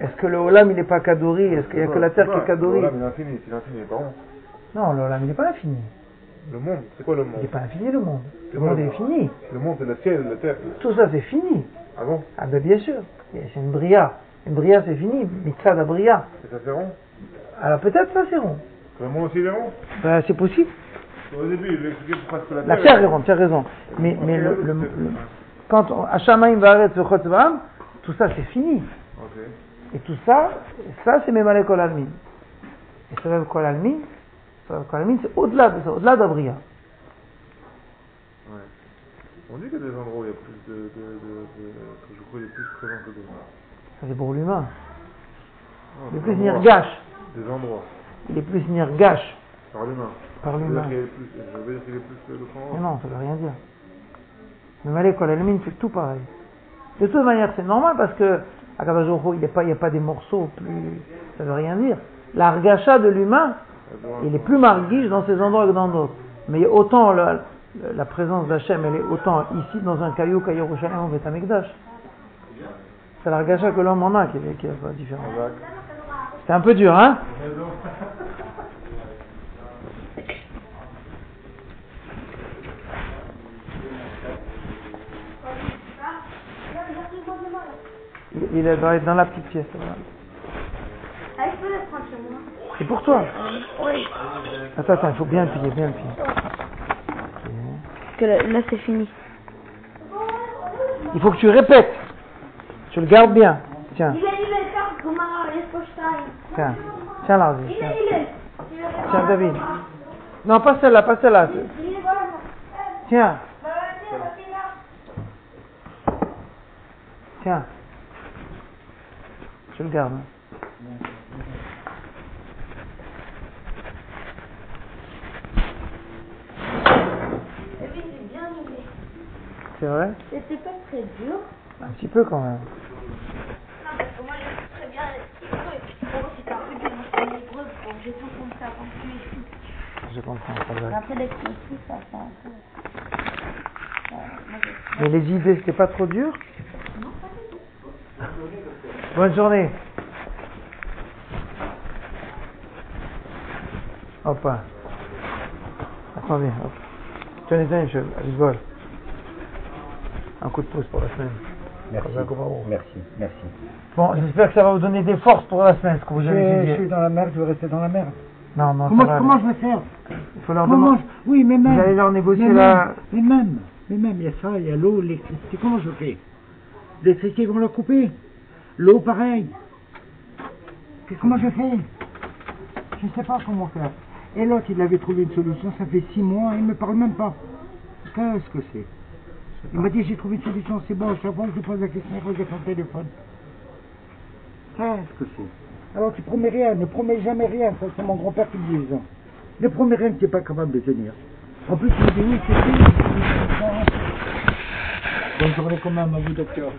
Est-ce que le Olam, il n'est pas Kadori? Est-ce qu'il n'y a que la Terre qui est Kadori? Là, mais l'infini, c'est l'infini, il est pas rond. Non, le Olam, il n'est pas infini. Le monde, c'est quoi le Il n'est monde pas infini, le monde. Le monde le est monde? fini. Le monde, c'est le ciel et la terre. Tout ça, c'est fini. Ah bon? Ah ben bien sûr. C'est une bria. Une bria, c'est fini. Mitzvah da bria. Et ça c'est rond? Alors peut-être ça, c'est rond. Le monde aussi est rond? Ben, c'est possible. Au début, vais expliquer pourquoi que la La terre... terre est ronde, tu as raison. Mais, mais le, le- le- quand on, Hashamaim va arrêter tout ça, c'est fini. Et tout ça, ça, c'est Memale Kol Almin. Et Sevev Kol Almin, Sevev Kol Almin, c'est au-delà de ça, au-delà d'Abria. Ouais. On dit qu'il y a des endroits où il y a plus de... de, de, que je crois qu'il est plus présent que d'autres. Ça, c'est pour l'humain. Il est plus. Nirgash. Des endroits. Il est plus Nirgash Par l'humain. Par Mais non, ça veut rien dire. Memale Kol Almin fait tout pareil. De toute manière, c'est normal parce que Hu, il n'y a, pas- a des morceaux plus. Ça veut rien dire. L'argacha de l'humain, il est plus marguiche dans ces endroits que dans d'autres. Mais autant la, la présence d'Hachem, elle est autant ici dans un caillou qu'à Yerushalayim ou Beth Amikdash. C'est l'argacha que l'homme en a qui est, qui est pas différent. C'est un peu dur, hein? *laughs* il, doit être dans la petite pièce. Voilà. Ah, je peux le prendre chez moi. C'est pour toi. Oui. Attends, attends, il faut bien le plier, bien le plier. Parce que là, là, c'est fini. Il faut que tu répètes. Tu le gardes bien. Tiens, tiens. Tiens, Larry. Il Tiens. est, il est. Il est, Tiens, David. Non, pas celle-là, pas celle-là. Il est voilà. Tiens, Bah, tiens. Je le garde. puis, c'est vrai? C'était pas très dur. Un petit peu quand même. Je comprends. ça va. Mais les idées, c'était pas trop dur? Bonne journée. Hop. Attendez, hop. Tenez, tenez, je, je vole. Un coup de pouce pour la semaine. Merci. Merci, merci. Bon, j'espère que ça va vous donner des forces pour la semaine, ce que vous Je, avez je suis dans la merde, je vais rester dans la merde. Non, non, Comment, ça comment je vais faire Il faut leur demander. je- Oui, mais même. Vous allez leur négocier mais la... même, mais même, mais même, il y a ça, il y a l'eau, l'électricité. Comment je fais? L'électricité, ils vont la couper? L'eau, pareil. Comment je fais Je ne sais pas comment faire. Et l'autre, il avait trouvé une solution, ça fait six mois, il ne me parle même pas. Qu'est-ce que c'est? Il m'a dit, j'ai trouvé une solution, c'est bon, chaque fois que je pose la question, il regarde son téléphone. Qu'est-ce que c'est? Alors tu promets rien, ne promets jamais rien, ça c'est mon grand-père qui me disait. Ne promets rien que tu n'es pas capable de tenir. En plus, il me dit oui, c'est fait. Bonne journée quand même à vous, docteur.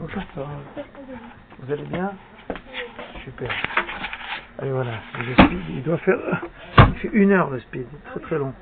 Bonjour, Vous allez bien? Super. Allez voilà, le speed, il doit faire... Il fait une heure de speed, très très long.